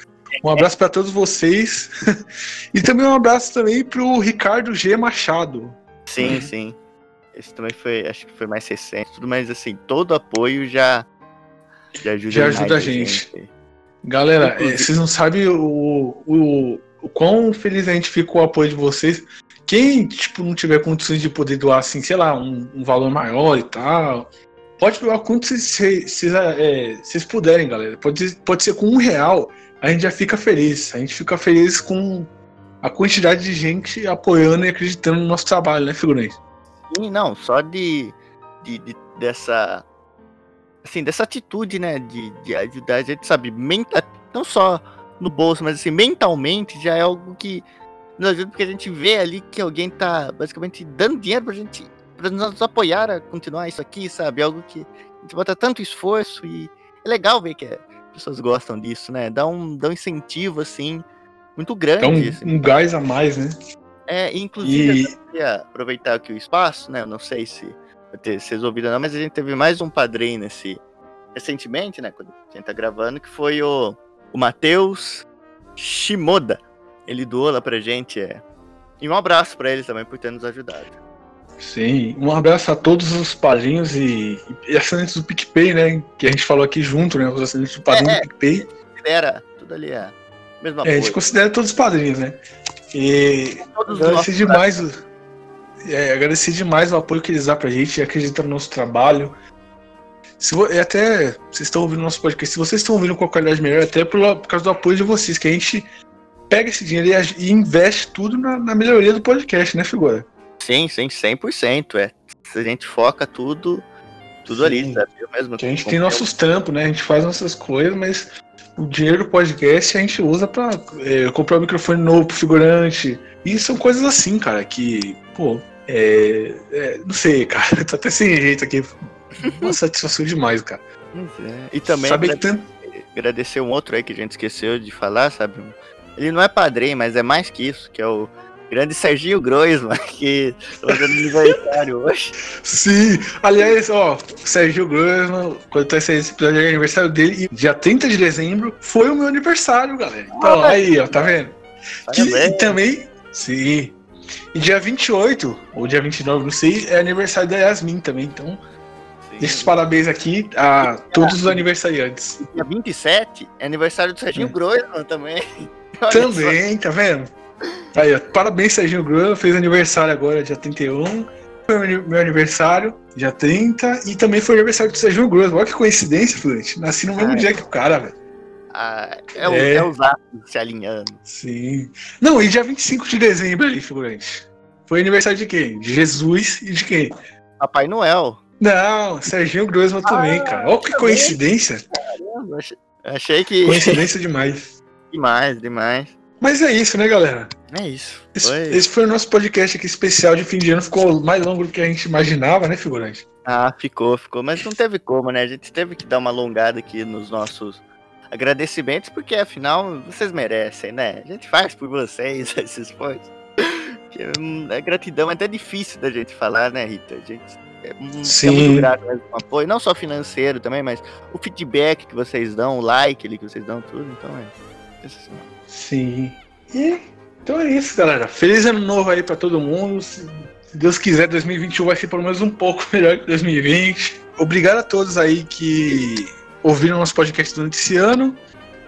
Um abraço pra todos vocês. [LAUGHS] e também um abraço também pro Ricardo G. Machado.
Sim, sim. Esse também foi, acho que foi mais recente, tudo, mas assim, todo apoio já, já ajuda,
Já ajuda a gente.
gente.
Galera, é, vocês não sabem o, o, o quão feliz a gente fica com o apoio de vocês. Quem, tipo, não tiver condições de poder doar, assim, sei lá, um, um valor maior e tal, pode doar quanto vocês, é, puderem, galera. Pode, pode ser com um real, a gente já fica feliz. A gente fica feliz com a quantidade de gente apoiando e acreditando no nosso trabalho, né, figurante?
Sim, não, só de, de, de- dessa assim, dessa atitude, né, de, de ajudar a gente, sabe, menta, não só no bolso, mas assim, mentalmente já é algo que nos ajuda porque a gente vê ali que alguém tá basicamente dando dinheiro pra gente, pra nos apoiar a continuar isso aqui, sabe, algo que a gente bota tanto esforço e é legal ver que as pessoas gostam disso, né, dá um, dá um incentivo, assim, muito grande,
Então,
assim,
um gás a mais, né?
é, inclusive,
E-
eu queria aproveitar aqui o espaço, né? Eu não sei se vai ter vocês ouviram não, mas a gente teve mais um padrinho nesse recentemente, né? Quando a gente tá gravando, que foi o, o Matheus Shimoda. Ele doou lá pra gente, é. E um abraço pra ele também por ter nos ajudado.
Sim, um abraço a todos os padrinhos e, e assinantes do PicPay, né? Que a gente falou aqui junto, né? Os assinantes do padrinho
É,
do PicPay.
Era tudo ali, é. Mesmo
É, a gente considera todos os padrinhos, né? E agradecer demais, o, é, agradecer demais o apoio que eles dão pra gente e acreditar no nosso trabalho. Se e até vocês estão ouvindo nosso podcast, se vocês estão ouvindo com a qualidade melhor, até por, por causa do apoio de vocês, que a gente pega esse dinheiro e, investe tudo na, na melhoria do podcast, né, figura?
Sim, sim, 100%. É. A gente foca tudo, tudo ali,
Sim.
sabe? Eu mesmo
Que a gente tem nossos trampos, né? A gente faz nossas coisas, mas o dinheiro do podcast a gente usa pra é, comprar um microfone novo pro figurante. E são coisas assim, cara, que, pô, é, é, não sei, cara, [LAUGHS] tô até sem jeito aqui. Uma satisfação demais, cara.
É. E também
Saber que
agrade-
tanto.
agradecer um outro aí que a gente esqueceu de falar, sabe? Ele não é padrinho, mas é mais que isso, que é o grande Serginho Groisman, [LAUGHS] que tá fazendo aniversário hoje.
Sim, aliás, ó, o Sérgio Grossman, quando tá saindo esse episódio é aniversário dele, e dia 30 de dezembro foi o meu aniversário, galera. Então,
Ah,
aí, ó, tá vendo? Que, e também, sim. E dia 28, ou dia 29, não sei, é aniversário da Yasmin também. Então,
Sim.
deixa os parabéns aqui a todos os aniversariantes.
Dia 27 é aniversário do Serginho
Hum.
Groisman também.
Também, tá vendo? Aí, ó, parabéns, Serginho Grossman, fez aniversário agora, dia 31. Foi meu aniversário, dia 30, e também foi aniversário do Serginho Grossman. Olha que coincidência, Florente. Nasci no mesmo
Ah,
dia que o cara, velho.
Ah, é, o,
É.
é os astros se alinhando.
Sim. Não, e dia 25 de dezembro ali, figurante. Foi aniversário de quem? De Jesus e de quem?
Papai Noel.
Não, Serginho Grossman também, cara. Olha que
também.
coincidência.
Caramba, achei que.
Coincidência demais.
Demais, demais.
Mas é isso, né, galera?
É isso.
Esse
Foi.
esse foi o nosso podcast aqui especial de fim de ano. Ficou mais longo do que a gente imaginava, né, figurante?
Ah, ficou, ficou. Mas não teve como, né? A gente teve que dar uma alongada aqui nos nossos agradecimentos, porque afinal vocês merecem, né? A gente faz por vocês [LAUGHS] esse esforço. Que, hum, A gratidão é até difícil da gente falar, né, Rita? A gente é, hum,
Sim.
é muito grato mesmo apoio, não só financeiro também, mas o feedback que vocês dão, o like ali que vocês dão, tudo. Então é. Sensacional.
Sim. E então é isso, galera. Feliz ano novo aí pra todo mundo. Se se Deus quiser, 2021 vai ser pelo menos um pouco [LAUGHS] melhor que 2020. Obrigado a todos aí que ouviram nosso podcast durante esse ano.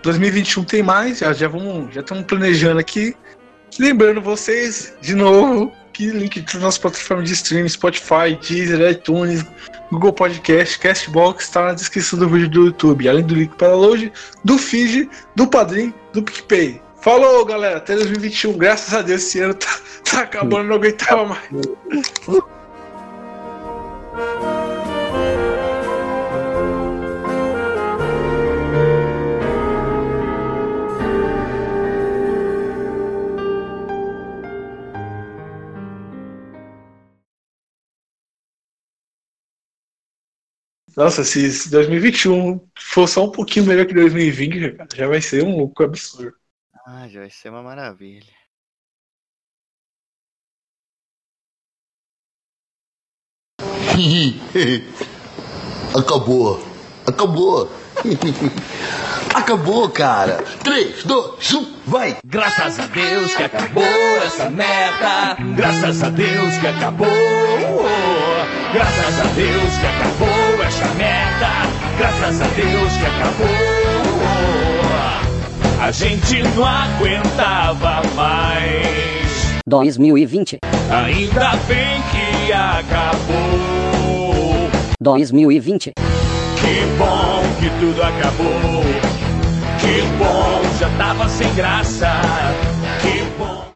2021 tem mais, já, já vamos, já estamos planejando aqui. Lembrando vocês, de novo, que link para nossa plataforma de streaming, Spotify, Deezer, iTunes, Google Podcast, Castbox, está na descrição do vídeo do YouTube. Além do link para download, do feed, do Padrim, do PicPay. Falou, galera. Até 2021. Graças a Deus, esse ano tá, tá acabando, não aguentava mais. Nossa, se se 2021 for só um pouquinho melhor que 2020, cara, já vai ser um louco absurdo.
Ah, já vai ser uma maravilha. [LAUGHS]
Acabou. Acabou. [LAUGHS] Acabou, cara. 3, 2, 1, vai.
Graças a Deus que acabou essa merda. Graças a Deus que acabou. Graças a Deus que acabou essa merda. Graças a Deus que acabou. A gente não aguentava mais.
2020,
Ainda bem que acabou.
2020,
Que bom que tudo acabou. Que bom, já tava sem graça.